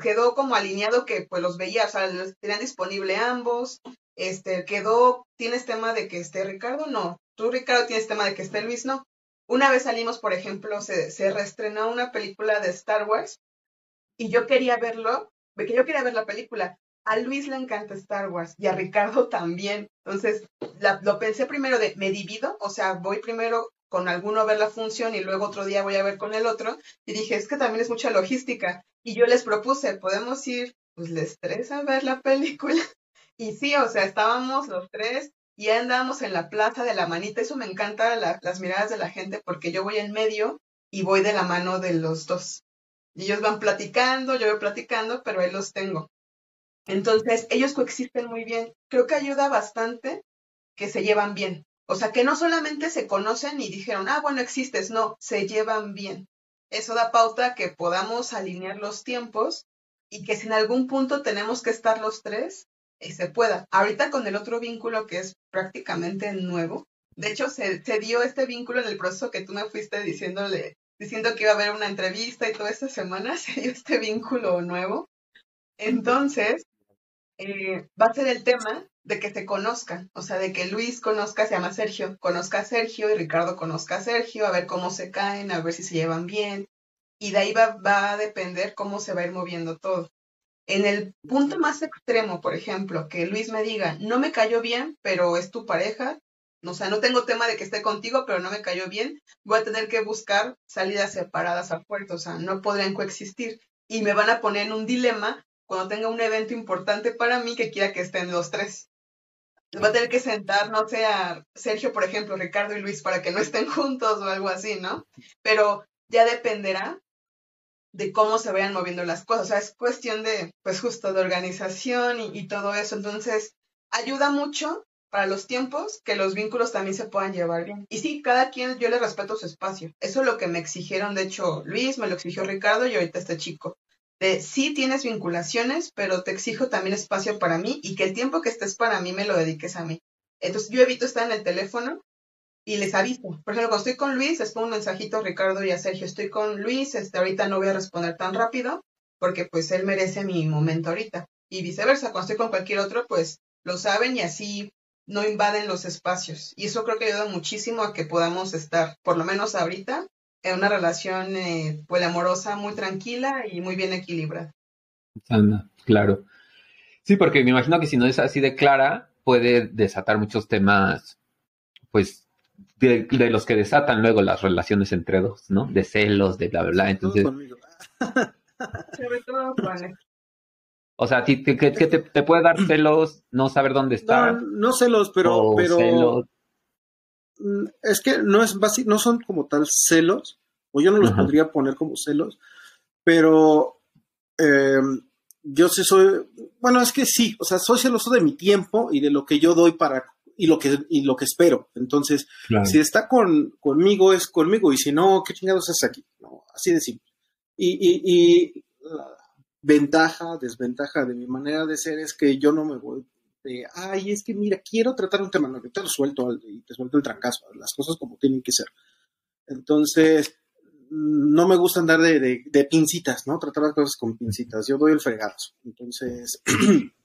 Speaker 2: quedó como alineado que pues los veía, o sea, los tenían disponible ambos, este, quedó, ¿tienes tema de que esté Ricardo? No. ¿Tú, Ricardo, tienes tema de que esté Luis? No. Una vez salimos, por ejemplo, se, se reestrenó una película de Star Wars y yo quería verlo, porque yo quería ver la película. A Luis le encanta Star Wars y a Ricardo también. Entonces, lo pensé primero de, me divido, o sea, voy primero con alguno a ver la función y luego otro día voy a ver con el otro. Y dije, es que también es mucha logística. Y yo les propuse, podemos ir, pues les tres a ver la película. Y sí, o sea, estábamos los tres y andábamos en la plaza de la manita. Eso me encanta, las miradas de la gente, porque yo voy en medio y voy de la mano de los dos. Y ellos van platicando, yo voy platicando, pero ahí los tengo. Entonces, ellos coexisten muy bien. Creo que ayuda bastante que se llevan bien. O sea, que no solamente se conocen y dijeron, ah, bueno, existes, no, se llevan bien. Eso da pauta que podamos alinear los tiempos y que si en algún punto tenemos que estar los tres, y se pueda. Ahorita con el otro vínculo que es prácticamente nuevo, de hecho se, se, dio este vínculo en el proceso que tú me fuiste diciéndole, diciendo que iba a haber una entrevista y toda esta semana se dio este vínculo nuevo. Entonces, eh, va a ser el tema de que se conozcan, o sea, de que Luis conozca, se llama Sergio, conozca a Sergio y Ricardo conozca a Sergio, a ver cómo se caen, a ver si se llevan bien. Y de ahí va, va a depender cómo se va a ir moviendo todo. En el punto más extremo, por ejemplo, que Luis me diga, no me cayó bien, pero es tu pareja, o sea, no tengo tema de que esté contigo, pero no me cayó bien, voy a tener que buscar salidas separadas a puerto, o sea, no podrían coexistir. Y me van a poner en un dilema cuando tenga un evento importante para mí que quiera que estén los tres. Va a tener que sentar, no sé, a Sergio, por ejemplo, Ricardo y Luis para que no estén juntos o algo así, ¿no? Pero ya dependerá de cómo se vayan moviendo las cosas. O sea, es cuestión de, pues justo de organización y, todo eso. Entonces, ayuda mucho para los tiempos que los vínculos también se puedan llevar bien. Y sí, cada quien, yo le respeto su espacio. Eso es lo que me exigieron, de hecho, Luis, me lo exigió Ricardo y ahorita este chico. De sí tienes vinculaciones, pero te exijo también espacio para mí y que el tiempo que estés para mí me lo dediques a mí. Entonces yo evito estar en el teléfono y les aviso. Por ejemplo, cuando estoy con Luis, les pongo un mensajito a Ricardo y a Sergio. Estoy con Luis, este, ahorita no voy a responder tan rápido porque pues él merece mi momento ahorita. Y viceversa, cuando estoy con cualquier otro, pues lo saben y así no invaden los espacios. Y eso creo que ayuda muchísimo a que podamos estar, por lo menos ahorita, en una relación eh, pues amorosa muy tranquila y muy bien equilibrada.
Speaker 1: Claro. Sí, porque me imagino que si no es así de clara, puede desatar muchos temas, pues de, los que desatan luego las relaciones entre dos, ¿no? De celos, de bla, bla, bla. Entonces. O sea, ¿qué, te, puede dar celos no saber dónde está?
Speaker 3: No, celos, pero. pero mm, Es que no, es no son como tal celos, o yo no los podría poner como celos, pero em, yo sí soy. Bueno, es que sí, o sea, soy celoso de mi tiempo y de lo que yo doy para y lo que, y lo que espero. Entonces, si está con, conmigo, es conmigo, y si no, ¿qué chingados es aquí? así de simple. Y, y, y la ventaja, desventaja de mi manera de ser es que yo no me voy de, ay, es que mira, quiero tratar un tema, no, te lo suelto y te suelto el trancazo, las cosas como tienen que ser. Entonces, no me gusta andar de, de, pincitas, ¿no? Tratar las cosas con pincitas. Yo doy el fregazo. Entonces,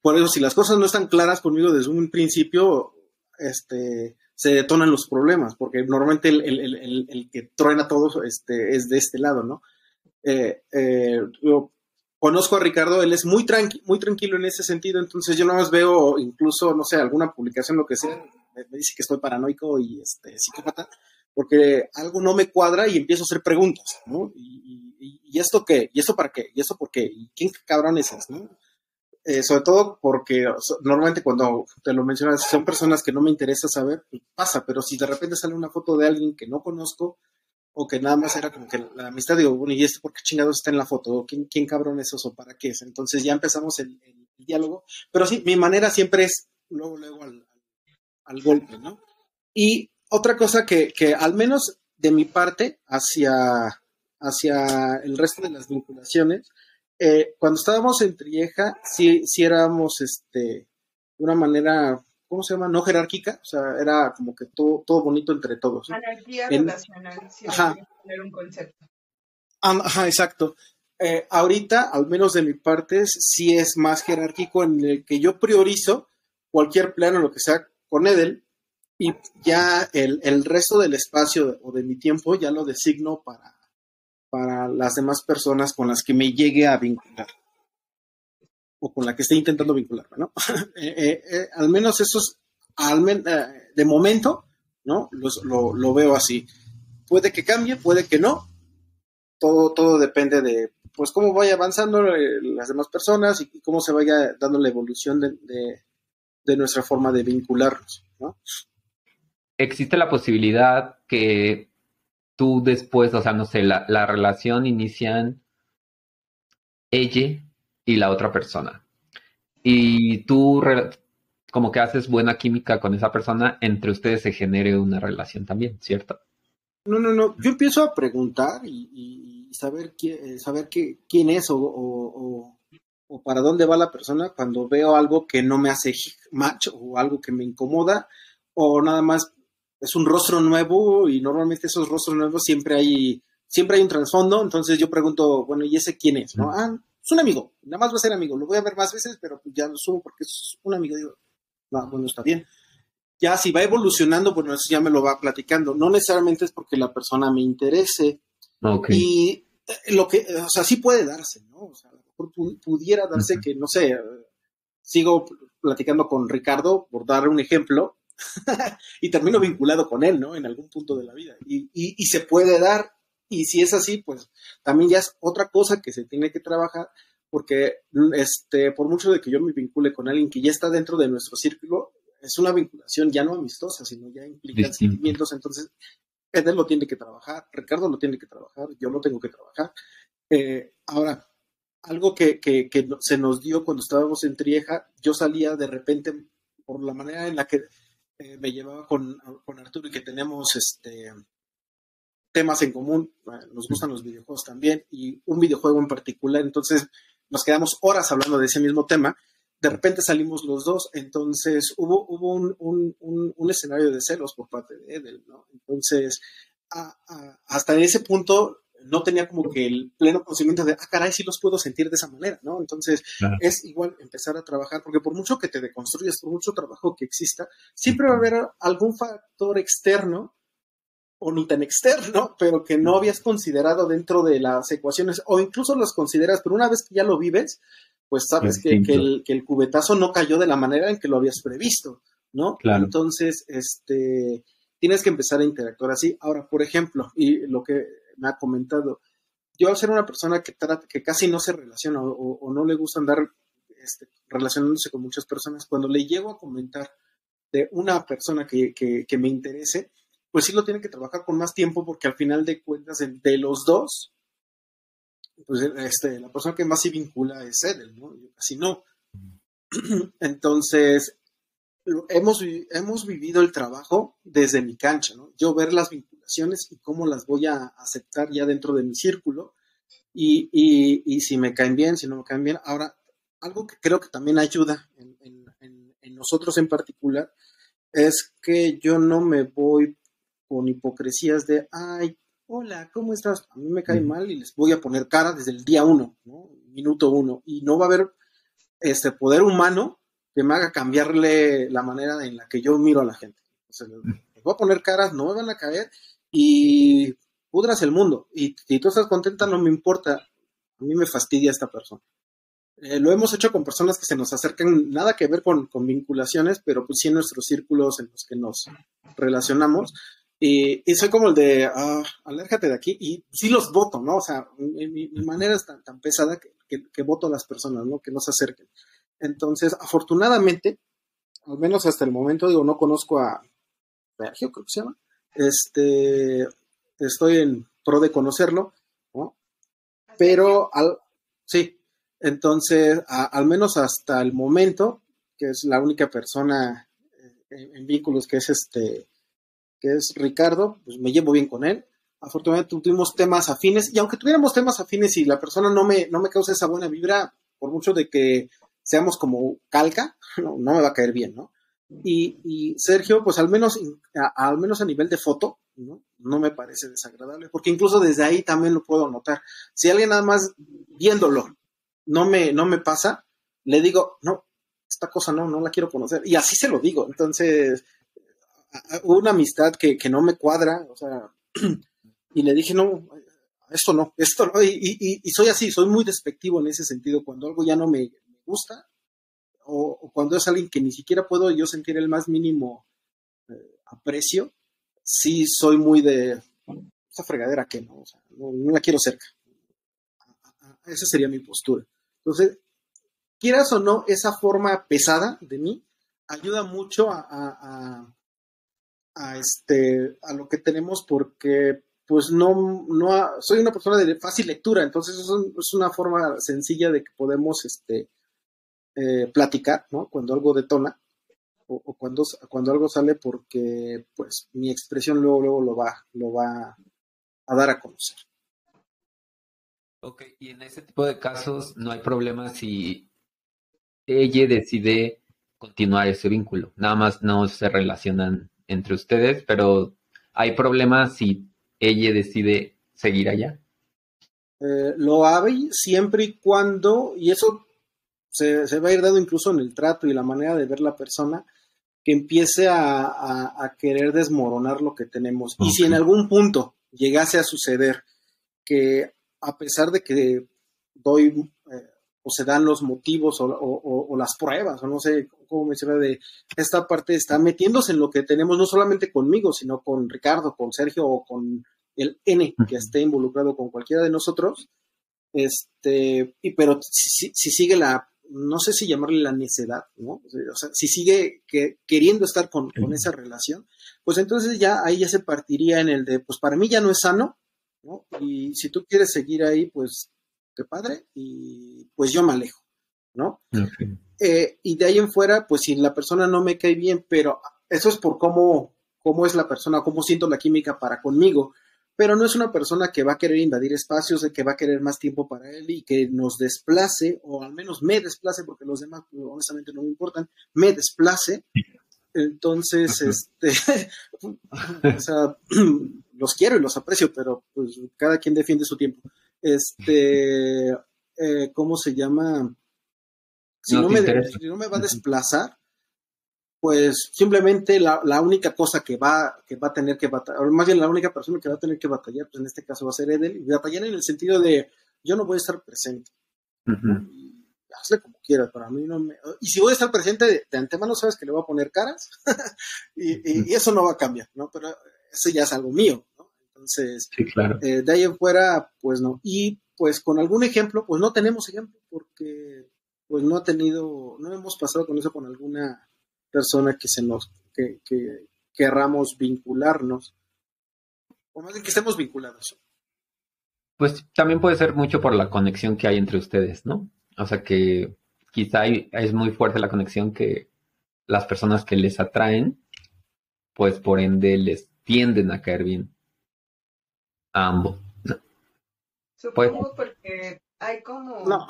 Speaker 3: Por eso, si las cosas no están claras conmigo desde un principio, este, se detonan los problemas, porque normalmente el, que truena todo este, es de este lado, ¿no? Eh, eh, conozco a Ricardo, él es muy, tranqui muy tranquilo en ese sentido, entonces yo nada más veo incluso, no sé, alguna publicación, lo que sea, me, dice que estoy paranoico y este, psicópata, porque algo no me cuadra y empiezo a hacer preguntas, ¿no? Y, y, esto qué? ¿Y esto para qué? ¿Y esto por qué? ¿Y quién cabrón es no? Eh, sobre todo porque normalmente cuando te lo mencionas, son personas que no me interesa saber, pues pasa, pero si de repente sale una foto de alguien que no conozco o que nada más era como que la amistad, digo, bueno, ¿y este por qué chingados está en la foto? ¿Quién, quién cabrón es eso? ¿Para qué es? Entonces ya empezamos el, diálogo, pero sí, mi manera siempre es luego, luego al, al golpe, ¿no? Y otra cosa que, que al menos de mi parte hacia, hacia el resto de las vinculaciones, eh, cuando estábamos en Trieja, sí, sí éramos este, de una manera, ¿cómo se llama? No jerárquica, o sea, era como que todo, todo bonito entre todos.
Speaker 2: Anarquía relacional, sí,
Speaker 3: Ajá.
Speaker 2: tener un concepto.
Speaker 3: Ah, Ajá, exacto. Eh, ahorita, al menos de mi parte, sí es más jerárquico en el que yo priorizo cualquier plano, lo que sea, con Edel, y ya el, el resto del espacio o de mi tiempo ya lo designo para, para las demás personas con las que me llegue a vincular. O con la que esté intentando vincularme, ¿no? Eh, eh, eh, al menos eso es, al de momento, ¿no? Los- lo, lo veo así. Puede que cambie, puede que no. Todo, todo depende de, pues, cómo vaya avanzando las demás personas y, y cómo se vaya dando la evolución de, de- de nuestra forma de vincularnos, ¿no?
Speaker 1: existe la posibilidad que tú después, o sea, no sé, la, la relación inician ella y la otra persona. Y tú como que haces buena química con esa persona, entre ustedes se genere una relación también, ¿cierto?
Speaker 3: No, no, no. Yo empiezo a preguntar y, saber, qui- eh, saber qué, quién es o, o- o- o para dónde va la persona cuando veo algo que no me hace match o algo que me incomoda o nada más es un rostro nuevo y normalmente esos rostros nuevos siempre hay siempre hay un trasfondo. Entonces yo pregunto, bueno, ¿y ese quién es? ¿No? Ah, es un amigo. Nada más va a ser amigo. Lo voy a ver más veces, pero pues ya lo subo porque es un amigo. Digo, no, bueno, está bien ya si va evolucionando, bueno, eso ya me lo va platicando. No necesariamente es porque la persona me interese.
Speaker 1: Ok.
Speaker 3: Y eh, lo que, o sea, sí puede darse, ¿no? O sea, a lo mejor pu- pudiera darse que, no sé, sigo platicando con Ricardo, por dar un ejemplo, y termino vinculado con él, ¿no? En algún punto de la vida. Y, y, y se puede dar. Y si es así, pues también ya es otra cosa que se tiene que trabajar, porque este, por mucho de que yo me vincule con alguien que ya está dentro de nuestro círculo, es una vinculación ya no amistosa, sino ya implica sentimientos. Entonces, Edel lo tiene que trabajar, Ricardo lo tiene que trabajar, yo lo tengo que trabajar. Eh, ahora, algo que, que, se nos dio cuando estábamos en Trieja, yo salía de repente por la manera en la que eh, me llevaba con, con Arturo y que tenemos este temas en común, eh, nos gustan los videojuegos también y un videojuego en particular, entonces nos quedamos horas hablando de ese mismo tema, de repente salimos los dos, entonces hubo, hubo un, un- un- un escenario de celos por parte de Edel, ¿no? Entonces, a- a- hasta ese punto no tenía como que el pleno conocimiento de, ah, caray, sí los puedo sentir de esa manera, ¿no? Entonces,
Speaker 1: Claro.
Speaker 3: es igual empezar a trabajar, porque por mucho que te deconstruyas, por mucho trabajo que exista, siempre va a haber algún factor externo o ni tan externo, pero que no habías considerado dentro de las ecuaciones, o incluso los consideras, pero una vez que ya lo vives, pues sabes que, el, que el cubetazo no cayó de la manera en que lo habías previsto, ¿no?
Speaker 1: Claro.
Speaker 3: Entonces, este, tienes que empezar a interactuar así. Ahora, por ejemplo, y lo que me ha comentado, yo al ser una persona que, trata, que casi no se relaciona o, o- o no le gusta andar este, relacionándose con muchas personas, cuando le llego a comentar de una persona que, que- que me interese, pues sí lo tiene que trabajar con más tiempo porque al final de cuentas, de, los dos, pues este, la persona que más se vincula es él, ¿no? Yo casi no. Entonces, hemos, hemos vivido el trabajo desde mi cancha, ¿no? Yo ver las vinculaciones y cómo las voy a aceptar ya dentro de mi círculo y, y- y si me caen bien, si no me caen bien. Ahora, algo que creo que también ayuda en nosotros en particular es que yo no me voy con hipocresías de, ay, hola, ¿cómo estás? A mí me cae
Speaker 1: Ujú.
Speaker 3: mal y les voy a poner cara desde el día uno, ¿no? Minuto uno. Y no va a haber este poder humano que me haga cambiarle la manera en la que yo miro a la gente. O sea, les les voy a poner caras, no me van a caer y pudras el mundo. Y si tú estás contenta, no me importa. A mí me fastidia esta persona. Eh, lo hemos hecho con personas que se nos acercan, nada que ver con, con vinculaciones, pero pues sí en nuestros círculos en los que nos relacionamos. Y, y soy como el de, ah, alérjate de aquí, y sí los voto, ¿no? O sea, mi, manera es tan, tan pesada que, que, que voto a las personas, ¿no? Que no se acerquen. Entonces, afortunadamente, al menos hasta el momento, digo, no conozco a Sergio, creo que se llama. Este, estoy en pro de conocerlo, ¿no? Pero al, sí, entonces, a- al menos hasta el momento, que es la única persona en, en vínculos que es este, que es Ricardo, pues me llevo bien con él afortunadamente tuvimos temas afines, y aunque tuviéramos temas afines y la persona no me, no me causa esa buena vibra, por mucho de que seamos como calca, no, me va a caer bien, ¿no? Y, Sergio, pues al menos, a, al menos a nivel de foto, ¿no? ¿no? me parece desagradable, porque incluso desde ahí también lo puedo notar. Si alguien nada más viéndolo no me, no me pasa, le digo, no, esta cosa no, no la quiero conocer. Y así se lo digo. Entonces, una amistad que, que no me cuadra, o sea, y le dije, no, esto no, esto no, y, soy así, soy muy despectivo en ese sentido, cuando algo ya no me, gusta, o, cuando es alguien que ni siquiera puedo yo sentir el más mínimo eh, aprecio, sí soy muy de esa fregadera que no, o sea, no, la quiero cerca. Esa sería mi postura. Entonces, quieras o no, esa forma pesada de mí ayuda mucho a, este, a lo que tenemos porque pues no, no soy una persona de fácil lectura, entonces es, una forma sencilla de que podemos este, eh, platicar, ¿no? Cuando algo detona o, cuando, cuando algo sale porque pues mi expresión luego, luego lo va, lo va a dar a conocer.
Speaker 1: Ok, y en ese tipo de casos no hay problema si ella decide continuar ese vínculo, nada más no se relacionan entre ustedes, pero hay problemas si ella decide seguir allá?
Speaker 3: Eh, lo hay siempre y cuando, y eso se, va a ir dado incluso en el trato y la manera de ver la persona, que empiece a, querer desmoronar lo que tenemos. Y si en algún punto llegase a suceder que a pesar de que doy o se dan los motivos o, las pruebas, o no sé cómo mencionar, de esta parte está metiéndose en lo que tenemos, no solamente conmigo, sino con Ricardo, con Sergio o con el N que esté involucrado con cualquiera de nosotros. Este, y pero si, sigue la, no sé si llamarle la necedad, ¿no? O sea, si sigue que, queriendo estar con, con, esa relación, pues entonces ya ahí ya se partiría en el de, pues para mí ya no es sano, ¿no? Y si tú quieres seguir ahí, pues qué padre, y pues yo me alejo, ¿no? Eh, y de ahí en fuera, pues si la persona no me cae bien, pero eso es por cómo, cómo es la persona, cómo siento la química para conmigo, pero no es una persona que va a querer invadir espacios, que va a querer más tiempo para él y que nos desplace, o al menos me desplace, porque los demás pues, honestamente no me importan, me desplace. Entonces, este, o sea, los quiero y los aprecio, pero pues cada quien defiende su tiempo. Este, eh, ¿cómo se llama? Si no, me, si no, me, va a desplazar, pues simplemente la, la, única cosa que va, que va a tener que batallar, o más bien la única persona que va a tener que batallar, pues en este caso va a ser Edel, y batallar en el sentido de yo no voy a estar presente. hazle como quieras, para mí no me... Y si voy a estar presente de, antemano, sabes que le voy a poner caras, y, y, eso no va a cambiar, ¿no? Pero eso ya es algo mío, Entonces, eh, de ahí en fuera, pues no. Y pues con algún ejemplo, pues no tenemos ejemplo, porque pues no ha tenido, no hemos pasado con eso con alguna persona que se nos, que, que querramos vincularnos, o más bien que estemos vinculados.
Speaker 1: Pues también puede ser mucho por la conexión que hay entre ustedes, ¿no? O sea que quizá es muy fuerte la conexión que las personas que les atraen, pues por ende les tienden a caer bien a ambos.
Speaker 2: Supongo porque hay como...
Speaker 3: No.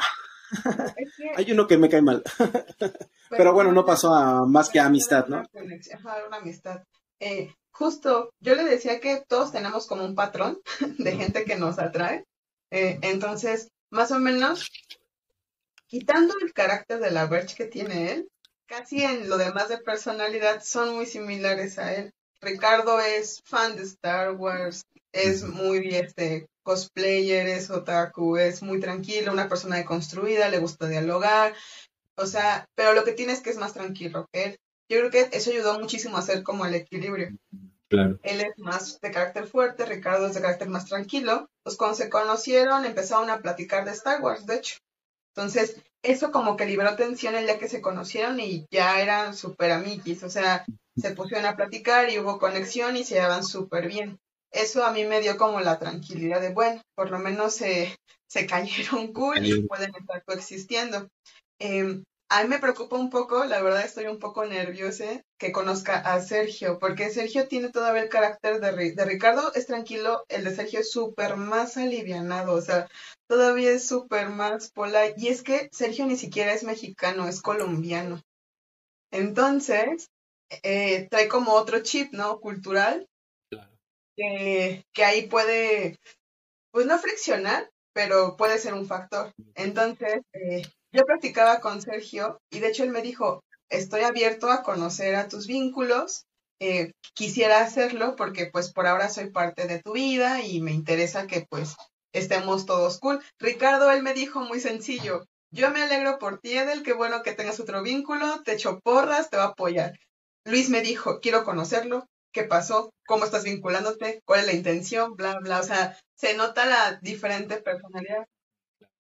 Speaker 3: Hay uno que me cae mal. Pero, bueno, no pasó a más que a amistad, ¿no?
Speaker 2: Ajá, una amistad. Eh, justo, yo le decía que todos tenemos como un patrón de gente que nos atrae. Eh, entonces, más o menos, quitando el carácter de la Birch que tiene él, casi en lo demás de personalidad son muy similares a él. Ricardo es fan de Star Wars, es muy este cosplayer, es otaku, es muy tranquilo, una persona deconstruida, le gusta dialogar, o sea, pero lo que tiene es que es más tranquilo que él. Yo creo que eso ayudó muchísimo a hacer como el equilibrio.
Speaker 1: Claro.
Speaker 2: Él es más de carácter fuerte, Ricardo es de carácter más tranquilo. Pues cuando se conocieron empezaron a platicar de Star Wars, de hecho. Entonces, eso como que liberó tensión el día que se conocieron y ya eran súper amiguis, o sea, se pusieron a platicar y hubo conexión y se llevaban súper bien. Eso a mí me dio como la tranquilidad de, bueno, por lo menos se, se cayeron cool y pueden estar coexistiendo. Em, a mí me preocupa un poco, la verdad estoy un poco nerviosa que conozca a Sergio, porque Sergio tiene todavía el carácter de, de Ricardo, es tranquilo, el de Sergio es súper más alivianado, o sea, todavía es súper más pola. Y es que Sergio ni siquiera es mexicano, es colombiano. Entonces, eh, trae como otro chip, ¿no? Cultural, que, ahí puede, pues no friccionar, pero puede ser un factor. Entonces, eh, yo practicaba con Sergio y de hecho él me dijo, estoy abierto a conocer a tus vínculos, eh, quisiera hacerlo porque pues por ahora soy parte de tu vida y me interesa que pues estemos todos cool. Ricardo, él me dijo muy sencillo, yo me alegro por ti, Edel, qué bueno que tengas otro vínculo, te echo porras, te va a apoyar. Luis me dijo, quiero conocerlo, qué pasó, cómo estás vinculándote, cuál es la intención, bla, bla. O sea, se nota la diferente personalidad.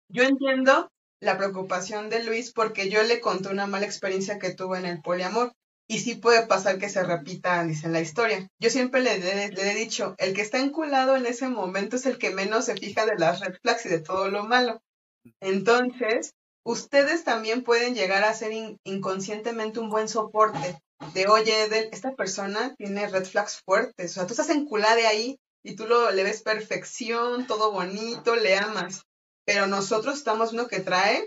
Speaker 2: Yo entiendo la preocupación de Luis porque yo le conté una mala experiencia que tuvo en el poliamor. Y sí puede pasar que se repita, dice la historia. Yo siempre le, he dicho, el que está enculado en ese momento es el que menos se fija de las red flags y de todo lo malo. Entonces, ustedes también pueden llegar a ser inconscientemente un buen soporte de, oye, esta persona tiene red flags fuertes. O sea, tú estás enculada de ahí y tú lo, le ves perfección, todo bonito, le amas pero nosotros estamos uno que trae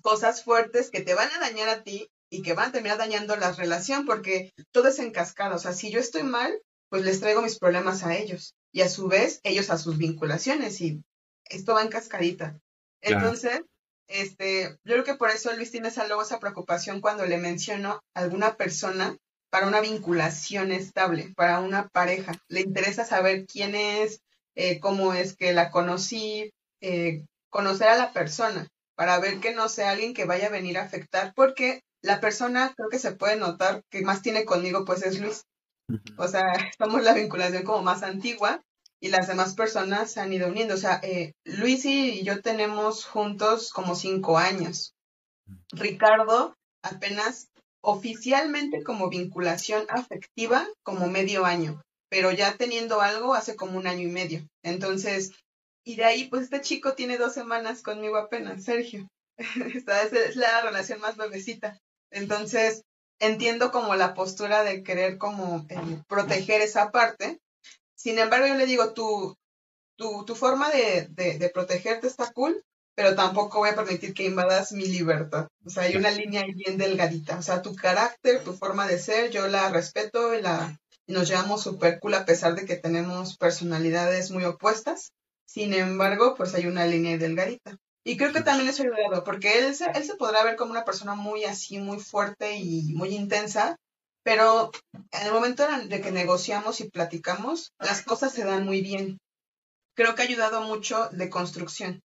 Speaker 2: cosas fuertes que te van a dañar a ti y que van a terminar dañando la relación porque todo es en cascada. O sea, si yo estoy mal, pues les traigo mis problemas a ellos y a su vez ellos a sus vinculaciones y esto va en cascadita. Entonces, este, yo creo que por eso Luis tiene esa, luego esa preocupación cuando le menciono a alguna persona para una vinculación estable, para una pareja. Le interesa saber quién es, eh, cómo es que la conocí, eh, conocer a la persona para ver que no sea alguien que vaya a venir a afectar, porque la persona creo que se puede notar que más tiene conmigo pues es Luis. O sea, somos la vinculación como más antigua y las demás personas se han ido uniendo. O sea, eh, Luis y yo tenemos juntos como cinco años. Ricardo apenas oficialmente como vinculación afectiva como medio año, pero ya teniendo algo hace como un año y medio. Entonces, y de ahí, pues este chico tiene dos semanas conmigo apenas, Sergio. Esta es la relación más bebecita. Entonces, entiendo como la postura de querer como eh, proteger esa parte. Sin embargo, yo le digo, tu, tu, tu forma de, de, de, protegerte está cool, pero tampoco voy a permitir que invadas mi libertad. O sea, hay una línea bien delgadita. O sea, tu carácter, tu forma de ser, yo la respeto y, la, y nos llevamos súper cool a pesar de que tenemos personalidades muy opuestas. Sin embargo, pues hay una línea delgadita. Y creo que también es ayudado, porque él se, él se podrá ver como una persona muy así, muy fuerte y muy intensa, pero en el momento de que negociamos y platicamos, las cosas se dan muy bien. Creo que ha ayudado mucho de construcción,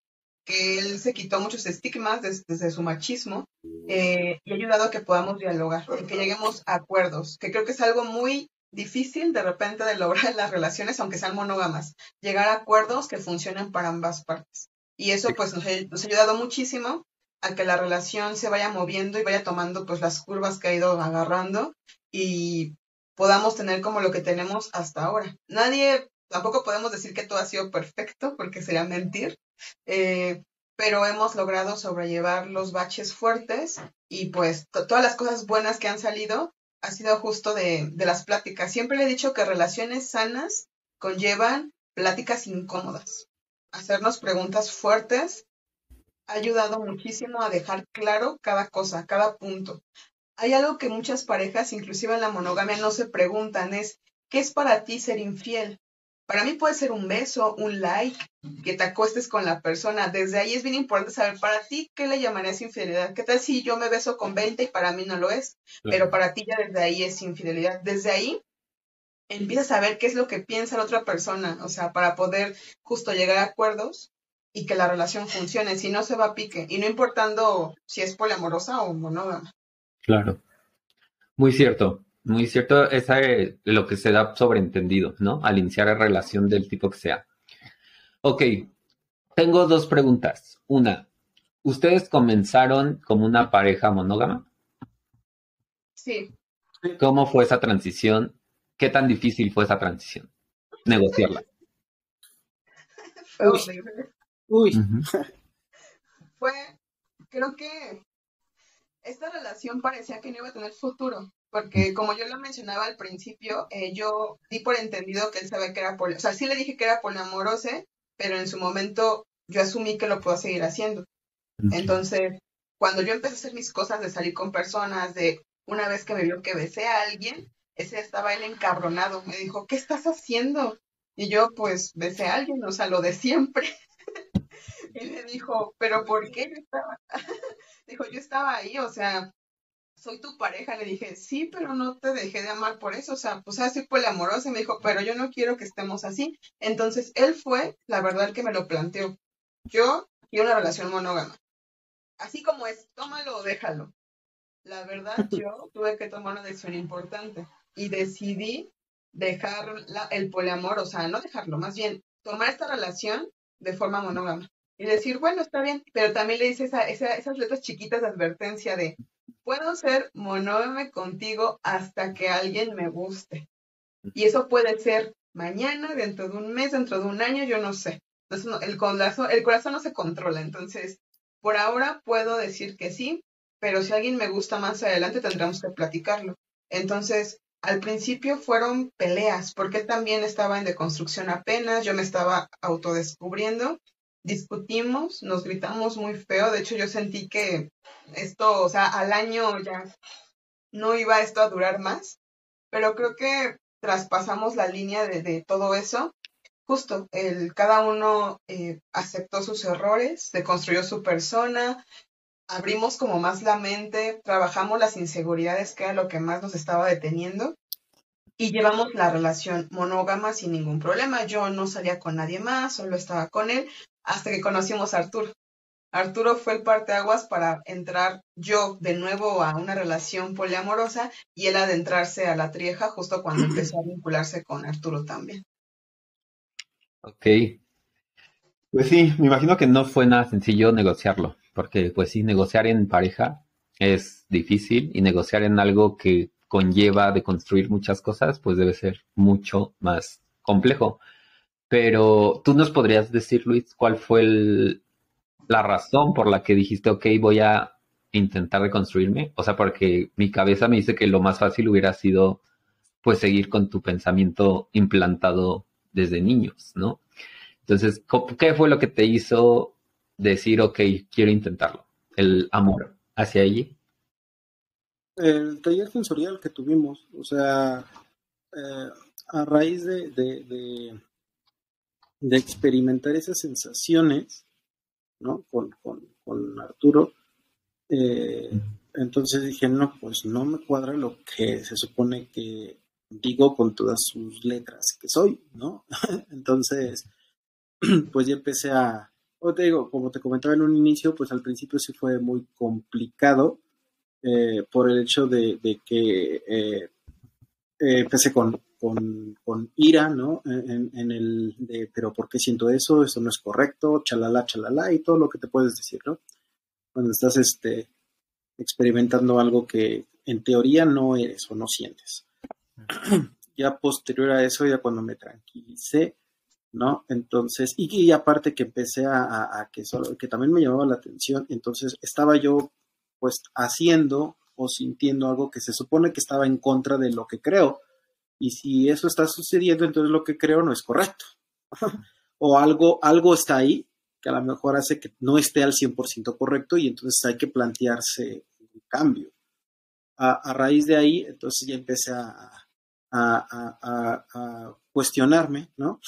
Speaker 2: que él se quitó muchos estigmas desde, su machismo eh, y ha ayudado a que podamos dialogar, que lleguemos a acuerdos, que creo que es algo muy difícil de repente de lograr las relaciones, aunque sean monógamas, llegar a acuerdos que funcionen para ambas partes. Y eso pues nos ha, ayudado muchísimo a que la relación se vaya moviendo y vaya tomando pues las curvas que ha ido agarrando y podamos tener como lo que tenemos hasta ahora. Nadie, tampoco podemos decir que todo ha sido perfecto porque sería mentir, eh, pero hemos logrado sobrellevar los baches fuertes y pues todas las cosas buenas que han salido ha sido justo de, de las pláticas. Siempre le he dicho que relaciones sanas conllevan pláticas incómodas. Hacernos preguntas fuertes ha ayudado muchísimo a dejar claro cada cosa, cada punto. Hay algo que muchas parejas, inclusive en la monogamia, no se preguntan, es, ¿qué es para ti ser infiel? Para mí puede ser un beso, un like, que te acuestes con la persona. Desde ahí es bien importante saber para ti qué le llamarías infidelidad. ¿Qué tal si yo me beso con 20 y para mí no lo es? Pero para ti ya desde ahí es infidelidad. Desde ahí empiezas a ver qué es lo que piensa la otra persona, o sea, para poder justo llegar a acuerdos y que la relación funcione, si no se va a pique, y no importando si es poliamorosa o monógama.
Speaker 1: Claro, muy cierto. Muy cierto, esa es lo que se da sobreentendido, ¿no? Al iniciar la relación del tipo que sea. Ok, tengo dos preguntas. Una, ¿ustedes comenzaron como una pareja monógama?
Speaker 2: Sí.
Speaker 1: ¿Cómo fue esa transición? ¿Qué tan difícil fue esa transición? Negociarla.
Speaker 2: Fue Uy. Fue, creo que esta relación parecía que no iba a tener futuro, porque como yo lo mencionaba al principio, eh, yo di por entendido que él sabía que era poliamoroso, o sea, sí le dije que era poliamoroso, pero en su momento yo asumí que lo puedo seguir haciendo. Entonces, cuando yo empecé a hacer mis cosas de salir con personas, de una vez que me vio que besé a alguien, ese estaba él encabronado, me dijo, ¿qué estás haciendo? Y yo, pues, besé a alguien, o sea, lo de siempre. y me dijo, ¿pero por qué yo estaba? Dijo, yo estaba ahí, o sea, soy tu pareja. Le dije, sí, pero no te dejé de amar por eso. O sea, pues así fue el amoroso. Y me dijo, pero yo no quiero que estemos así. Entonces, él fue, la verdad, el que me lo planteó. Yo quiero una relación monógama. Así como es, tómalo o déjalo. La verdad, yo tuve que tomar una decisión importante y decidí dejar el poliamor, o sea, no dejarlo, más bien tomar esta relación de forma monógama y decir, bueno, está bien, pero también le dice esa, esas letras chiquitas de advertencia de, puedo ser monógame contigo hasta que alguien me guste. Y eso puede ser mañana, dentro de un mes, dentro de un año, yo no sé. El, corazón, el corazón no se controla. Entonces, por ahora puedo decir que sí, pero si alguien me gusta más adelante, tendremos que platicarlo. Entonces, al principio fueron peleas, porque también estaba en deconstrucción apenas, yo me estaba autodescubriendo discutimos, nos gritamos muy feo, de hecho yo sentí que esto, o sea, al año ya no iba esto a durar más, pero creo que traspasamos la línea de, todo eso. Justo, el, cada uno eh, aceptó sus errores, deconstruyó su persona, abrimos como más la mente, trabajamos las inseguridades, que era lo que más nos estaba deteniendo, y llevamos la relación monógama sin ningún problema. Yo no salía con nadie más, solo estaba con él, hasta que conocimos a Arturo. Arturo fue el parteaguas para entrar yo de nuevo a una relación poliamorosa y él adentrarse a la trieja justo cuando empezó a vincularse con Arturo también.
Speaker 1: Ok. Pues sí, me imagino que no fue nada sencillo negociarlo, porque pues sí, negociar en pareja es difícil y negociar en algo que conlleva de construir muchas cosas, pues debe ser mucho más complejo. Pero tú nos podrías decir, Luis, cuál fue la razón por la que dijiste, ok, voy a intentar reconstruirme. O sea, porque mi cabeza me dice que lo más fácil hubiera sido, pues, seguir con tu pensamiento implantado desde niños, ¿no? Entonces, ¿qué fue lo que te hizo decir, ok, quiero intentarlo? El amor hacia allí
Speaker 3: el taller sensorial que tuvimos, o sea, eh, a raíz de, de, de, experimentar esas sensaciones, ¿no? Con, con, con Arturo, eh, entonces dije, no, pues no me cuadra lo que se supone que digo con todas sus letras que soy, ¿no? entonces, pues ya empecé a, o te digo, como te comentaba en un inicio, pues al principio sí fue muy complicado, eh, por el hecho de, que eh, eh, empecé con, con, ira, ¿no? En, el de, pero ¿por qué siento eso? Eso no es correcto, chalala, chalala, y todo lo que te puedes decir, ¿no? Cuando estás este, experimentando algo que en teoría no eres o no sientes. ya posterior a eso, ya cuando me tranquilicé, ¿no? Entonces, y, aparte que empecé a, a, que solo, que también me llamaba la atención, entonces estaba yo pues haciendo o sintiendo algo que se supone que estaba en contra de lo que creo. Y si eso está sucediendo, entonces lo que creo no es correcto. o algo, algo está ahí que a lo mejor hace que no esté al 100% correcto y entonces hay que plantearse un cambio. A, raíz de ahí, entonces ya empecé a, a, cuestionarme, ¿no?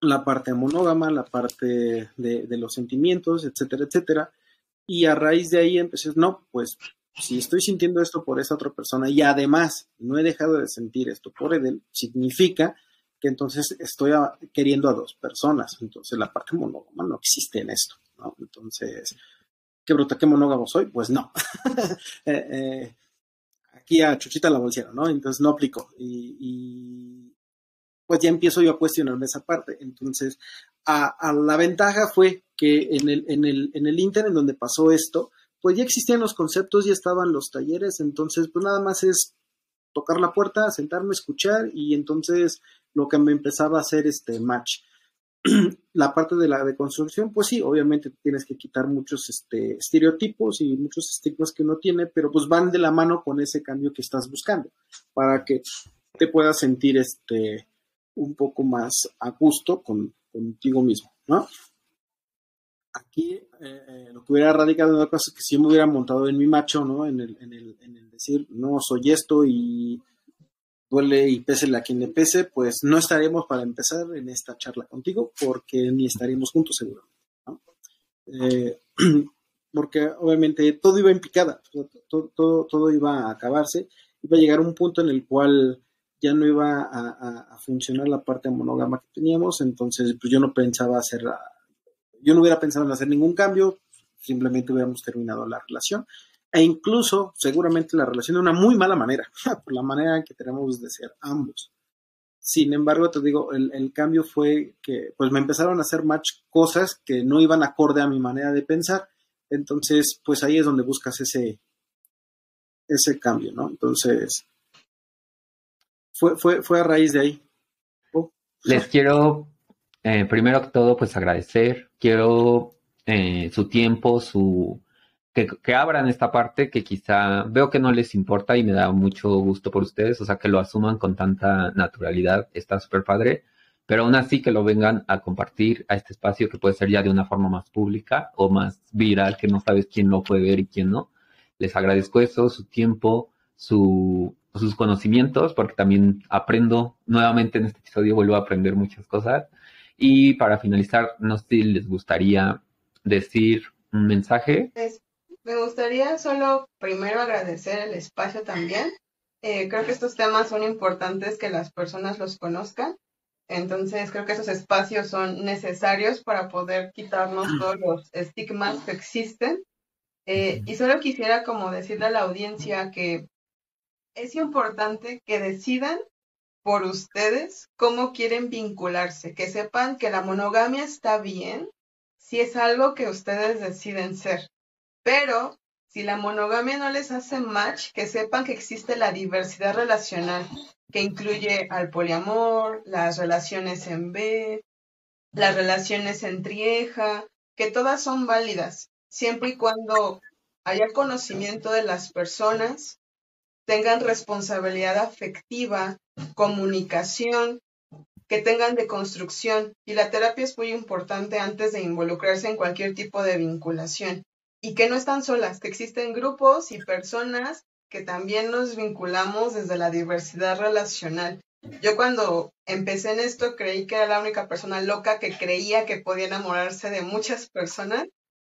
Speaker 3: La parte monógama, la parte de, de los sentimientos, etcétera, etcétera. Y a raíz de ahí empecé, no, pues si estoy sintiendo esto por esa otra persona y además no he dejado de sentir esto por él, significa que entonces estoy queriendo a dos personas. Entonces la parte monógama no existe en esto, ¿no? Entonces, ¿qué bruta, qué monógamo soy? Pues no. Eh, eh, aquí a Chuchita la bolsera, ¿no? Entonces no aplico. y, pues ya empiezo yo a cuestionarme esa parte. Entonces, a, la ventaja fue que en el, en, el, en el en donde pasó esto, pues ya existían los conceptos, ya estaban los talleres, entonces pues nada más es tocar la puerta, sentarme, escuchar y entonces lo que me empezaba a hacer este match. la parte de la deconstrucción, pues sí, obviamente tienes que quitar muchos este, estereotipos y muchos estigmas que uno tiene, pero pues van de la mano con ese cambio que estás buscando para que te puedas sentir este, un poco más a gusto con, contigo mismo, ¿no? Aquí eh, eh, lo que hubiera radicado en una cosa es que si yo me hubiera montado en mi macho, ¿no? En el, en el, en el decir, no, soy esto y duele y pese a quien le pese, pues no estaremos para empezar en esta charla contigo porque ni estaremos juntos seguramente. ¿no? Eh, porque obviamente todo iba en picada, todo, todo, todo, iba a acabarse, iba a llegar un punto en el cual ya no iba a, a, funcionar la parte monógama que teníamos, entonces pues yo no pensaba hacer, yo no hubiera pensado en hacer ningún cambio, simplemente hubiéramos terminado la relación e incluso seguramente la relación de una muy mala manera, por la manera que tenemos de ser ambos. Sin embargo, te digo, el, el, cambio fue que pues me empezaron a hacer match cosas que no iban acorde a mi manera de pensar. Entonces, pues ahí es donde buscas ese, ese cambio, ¿no? Entonces, fue, fue, fue a raíz de ahí.
Speaker 1: Oh. Les quiero, eh, primero que todo, pues agradecer. Quiero eh, su tiempo, su, que, abran esta parte que quizá veo que no les importa y me da mucho gusto por ustedes, o sea, que lo asuman con tanta naturalidad, está súper padre, pero aún así que lo vengan a compartir a este espacio que puede ser ya de una forma más pública o más viral, que no sabes quién lo puede ver y quién no. Les agradezco eso, su tiempo, su, sus conocimientos, porque también aprendo nuevamente en este episodio, vuelvo a aprender muchas cosas. Y para finalizar, no sé si les gustaría decir un mensaje.
Speaker 2: Me gustaría solo primero agradecer el espacio también. Eh, creo que estos temas son importantes que las personas los conozcan. Entonces creo que esos espacios son necesarios para poder quitarnos todos los estigmas que existen. Eh, y solo quisiera como decirle a la audiencia que es importante que decidan por ustedes cómo quieren vincularse, que sepan que la monogamia está bien si es algo que ustedes deciden ser. Pero si la monogamia no les hace match, que sepan que existe la diversidad relacional, que incluye al poliamor, las relaciones en B, las relaciones en trieja, que todas son válidas, siempre y cuando haya conocimiento de las personas, tengan responsabilidad afectiva, comunicación, que tengan de construcción. Y la terapia es muy importante antes de involucrarse en cualquier tipo de vinculación y que no están solas, que existen grupos y personas que también nos vinculamos desde la diversidad relacional. Yo cuando empecé en esto creí que era la única persona loca que creía que podía enamorarse de muchas personas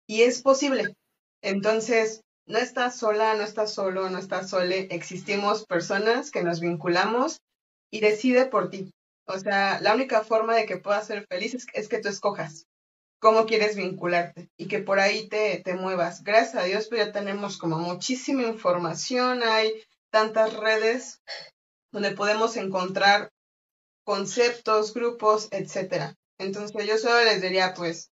Speaker 2: y es posible. Entonces, no estás sola, no estás solo, no estás sole, existimos personas que nos vinculamos y decide por ti. O sea, la única forma de que puedas ser feliz es, es que tú escojas cómo quieres vincularte y que por ahí te, te muevas. Gracias a Dios, pues ya tenemos como muchísima información, hay tantas redes donde podemos encontrar conceptos, grupos, etcétera. Entonces yo solo les diría, pues,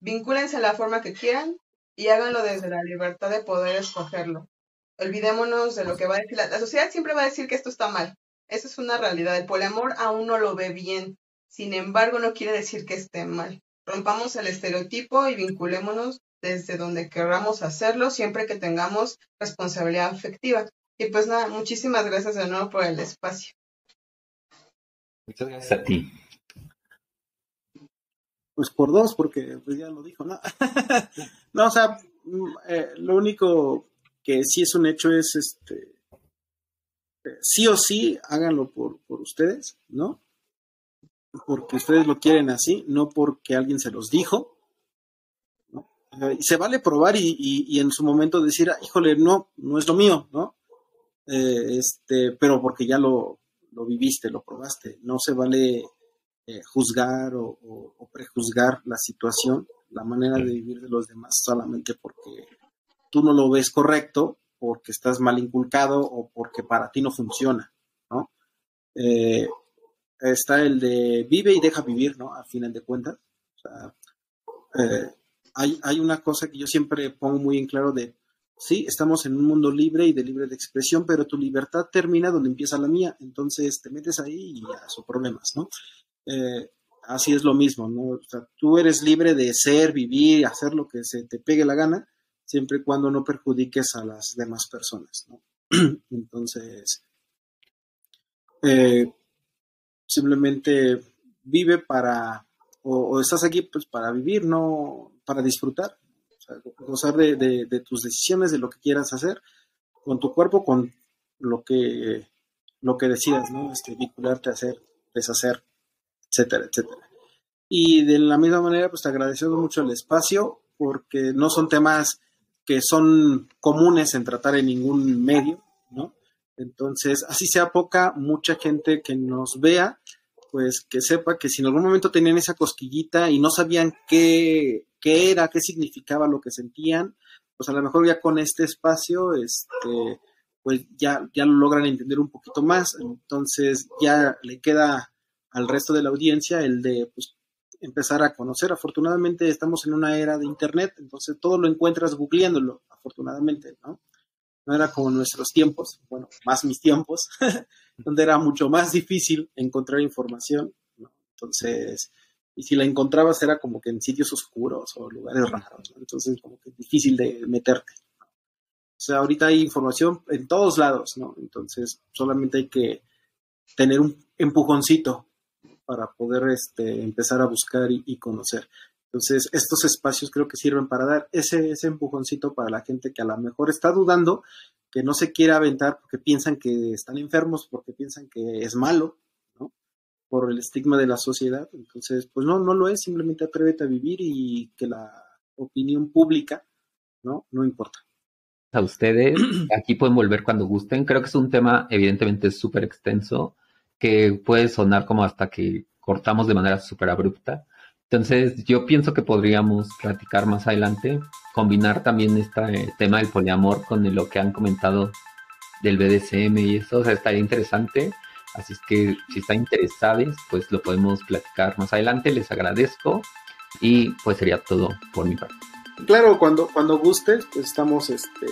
Speaker 2: vincúlense a la forma que quieran y háganlo desde la libertad de poder escogerlo. Olvidémonos de lo que va a decir la, la sociedad siempre va a decir que esto está mal. Esa es una realidad. El poliamor aún no lo ve bien. Sin embargo, no quiere decir que esté mal. Rompamos el estereotipo y vinculémonos desde donde queramos hacerlo, siempre que tengamos responsabilidad afectiva. Y pues nada, muchísimas gracias de nuevo por el espacio.
Speaker 1: Muchas gracias a ti.
Speaker 3: Pues por dos, porque pues ya lo dijo, ¿no? no, o sea, mm, eh, lo único que sí es un hecho es este sí o sí háganlo por, ustedes, ¿no? porque ustedes lo quieren así, no porque alguien se los dijo. se vale probar y, y, en su momento decir, ah, híjole, no, no es lo mío, ¿no? Eh, este, pero porque ya lo, lo, viviste, lo probaste. No se vale eh, juzgar o, o, prejuzgar la situación, la manera de vivir de los demás solamente porque tú no lo ves correcto, porque estás mal inculcado o porque para ti no funciona, ¿no? Eh, está el de vive y deja vivir, ¿no? Al final de cuentas. Eh, hay, hay una cosa que yo siempre pongo muy en claro de, sí, estamos en un mundo libre y de libre expresión, pero tu libertad termina donde empieza la mía, entonces te metes ahí y ya son problemas, ¿no? Eh, así es lo mismo, ¿no? Tú eres libre de ser, vivir, hacer lo que se te pegue la gana, siempre y cuando no perjudiques a las demás personas, ¿no? Entonces, eh, simplemente vive para, o, estás aquí pues para vivir, no para disfrutar, gozar de, tus decisiones, de lo que quieras hacer, con tu cuerpo, con lo que, lo que decidas, ¿no? Este, vincularte, hacer, deshacer, etcétera, etcétera. Y de la misma manera, pues te agradecemos mucho el espacio, porque no son temas que son comunes en tratar en ningún medio, ¿no? Entonces, así sea poca, mucha gente que nos vea, pues que sepa que si en algún momento tenían esa cosquillita y no sabían qué, qué era, qué significaba lo que sentían, pues a lo mejor ya con este espacio, este, pues ya, ya lo logran entender un poquito más. Entonces ya le queda al resto de la audiencia el de pues, empezar a conocer. Afortunadamente estamos en una era de internet, entonces todo lo encuentras googleándolo, afortunadamente, ¿no? no era como nuestros tiempos, bueno, más mis tiempos, donde era mucho más difícil encontrar información, Entonces, y si la encontrabas era como que en sitios oscuros o lugares raros, entonces como que difícil de meterte. O sea, ahorita hay información en todos lados, ¿no? Entonces, solamente hay que tener un empujoncito para poder este, empezar a buscar y conocer. Entonces, estos espacios creo que sirven para dar ese, empujoncito para la gente que a lo mejor está dudando, que no se quiere aventar porque piensan que están enfermos, porque piensan que es malo, ¿no? Por el estigma de la sociedad. Entonces, pues no, no lo es, simplemente atrévete a vivir y que la opinión pública, ¿no? No importa.
Speaker 1: A ustedes, aquí pueden volver cuando gusten. Creo que es un tema evidentemente súper extenso, que puede sonar como hasta que cortamos de manera súper abrupta entonces, yo pienso que podríamos platicar más adelante, combinar también este tema del poliamor con lo que han comentado del BDSM y eso, o sea, estaría interesante. Así es que si están interesados, pues lo podemos platicar más adelante. Les agradezco y pues sería todo por mi parte.
Speaker 3: Claro, cuando, cuando gustes, pues estamos este,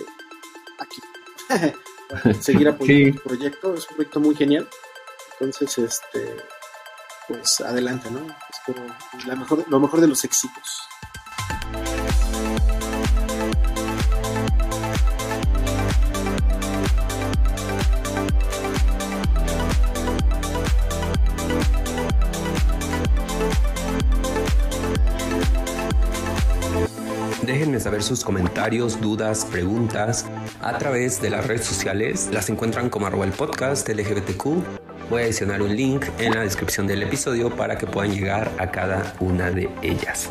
Speaker 3: aquí. seguir apoyando el proyecto, es un proyecto muy genial. Entonces, este, pues adelante, ¿no? Espero lo mejor de los éxitos.
Speaker 1: Déjenme saber sus comentarios, dudas, preguntas a través de las redes sociales. Las encuentran como arroba el podcast LGBTQ Voy a adicionar un link en la descripción del episodio para que puedan llegar a cada una de ellas.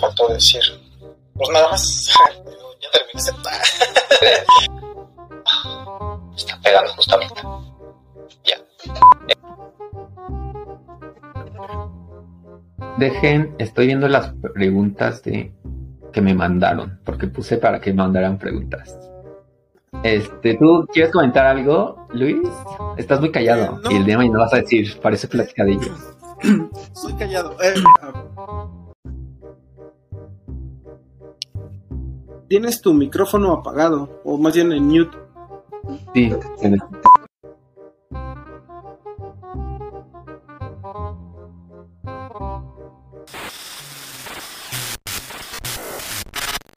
Speaker 3: Faltó decir. Pues nada más. ya terminaste.
Speaker 1: Está pegando justamente. Ya. Dejen, estoy viendo las preguntas de que me mandaron, porque puse para que me mandaran preguntas. Este, ¿tú quieres comentar algo, Luis? Estás muy callado y el día de mañana vas a decir, parece platicadillo.
Speaker 3: Soy callado. Eh, tienes tu micrófono apagado, o más bien en mute.
Speaker 1: Sí,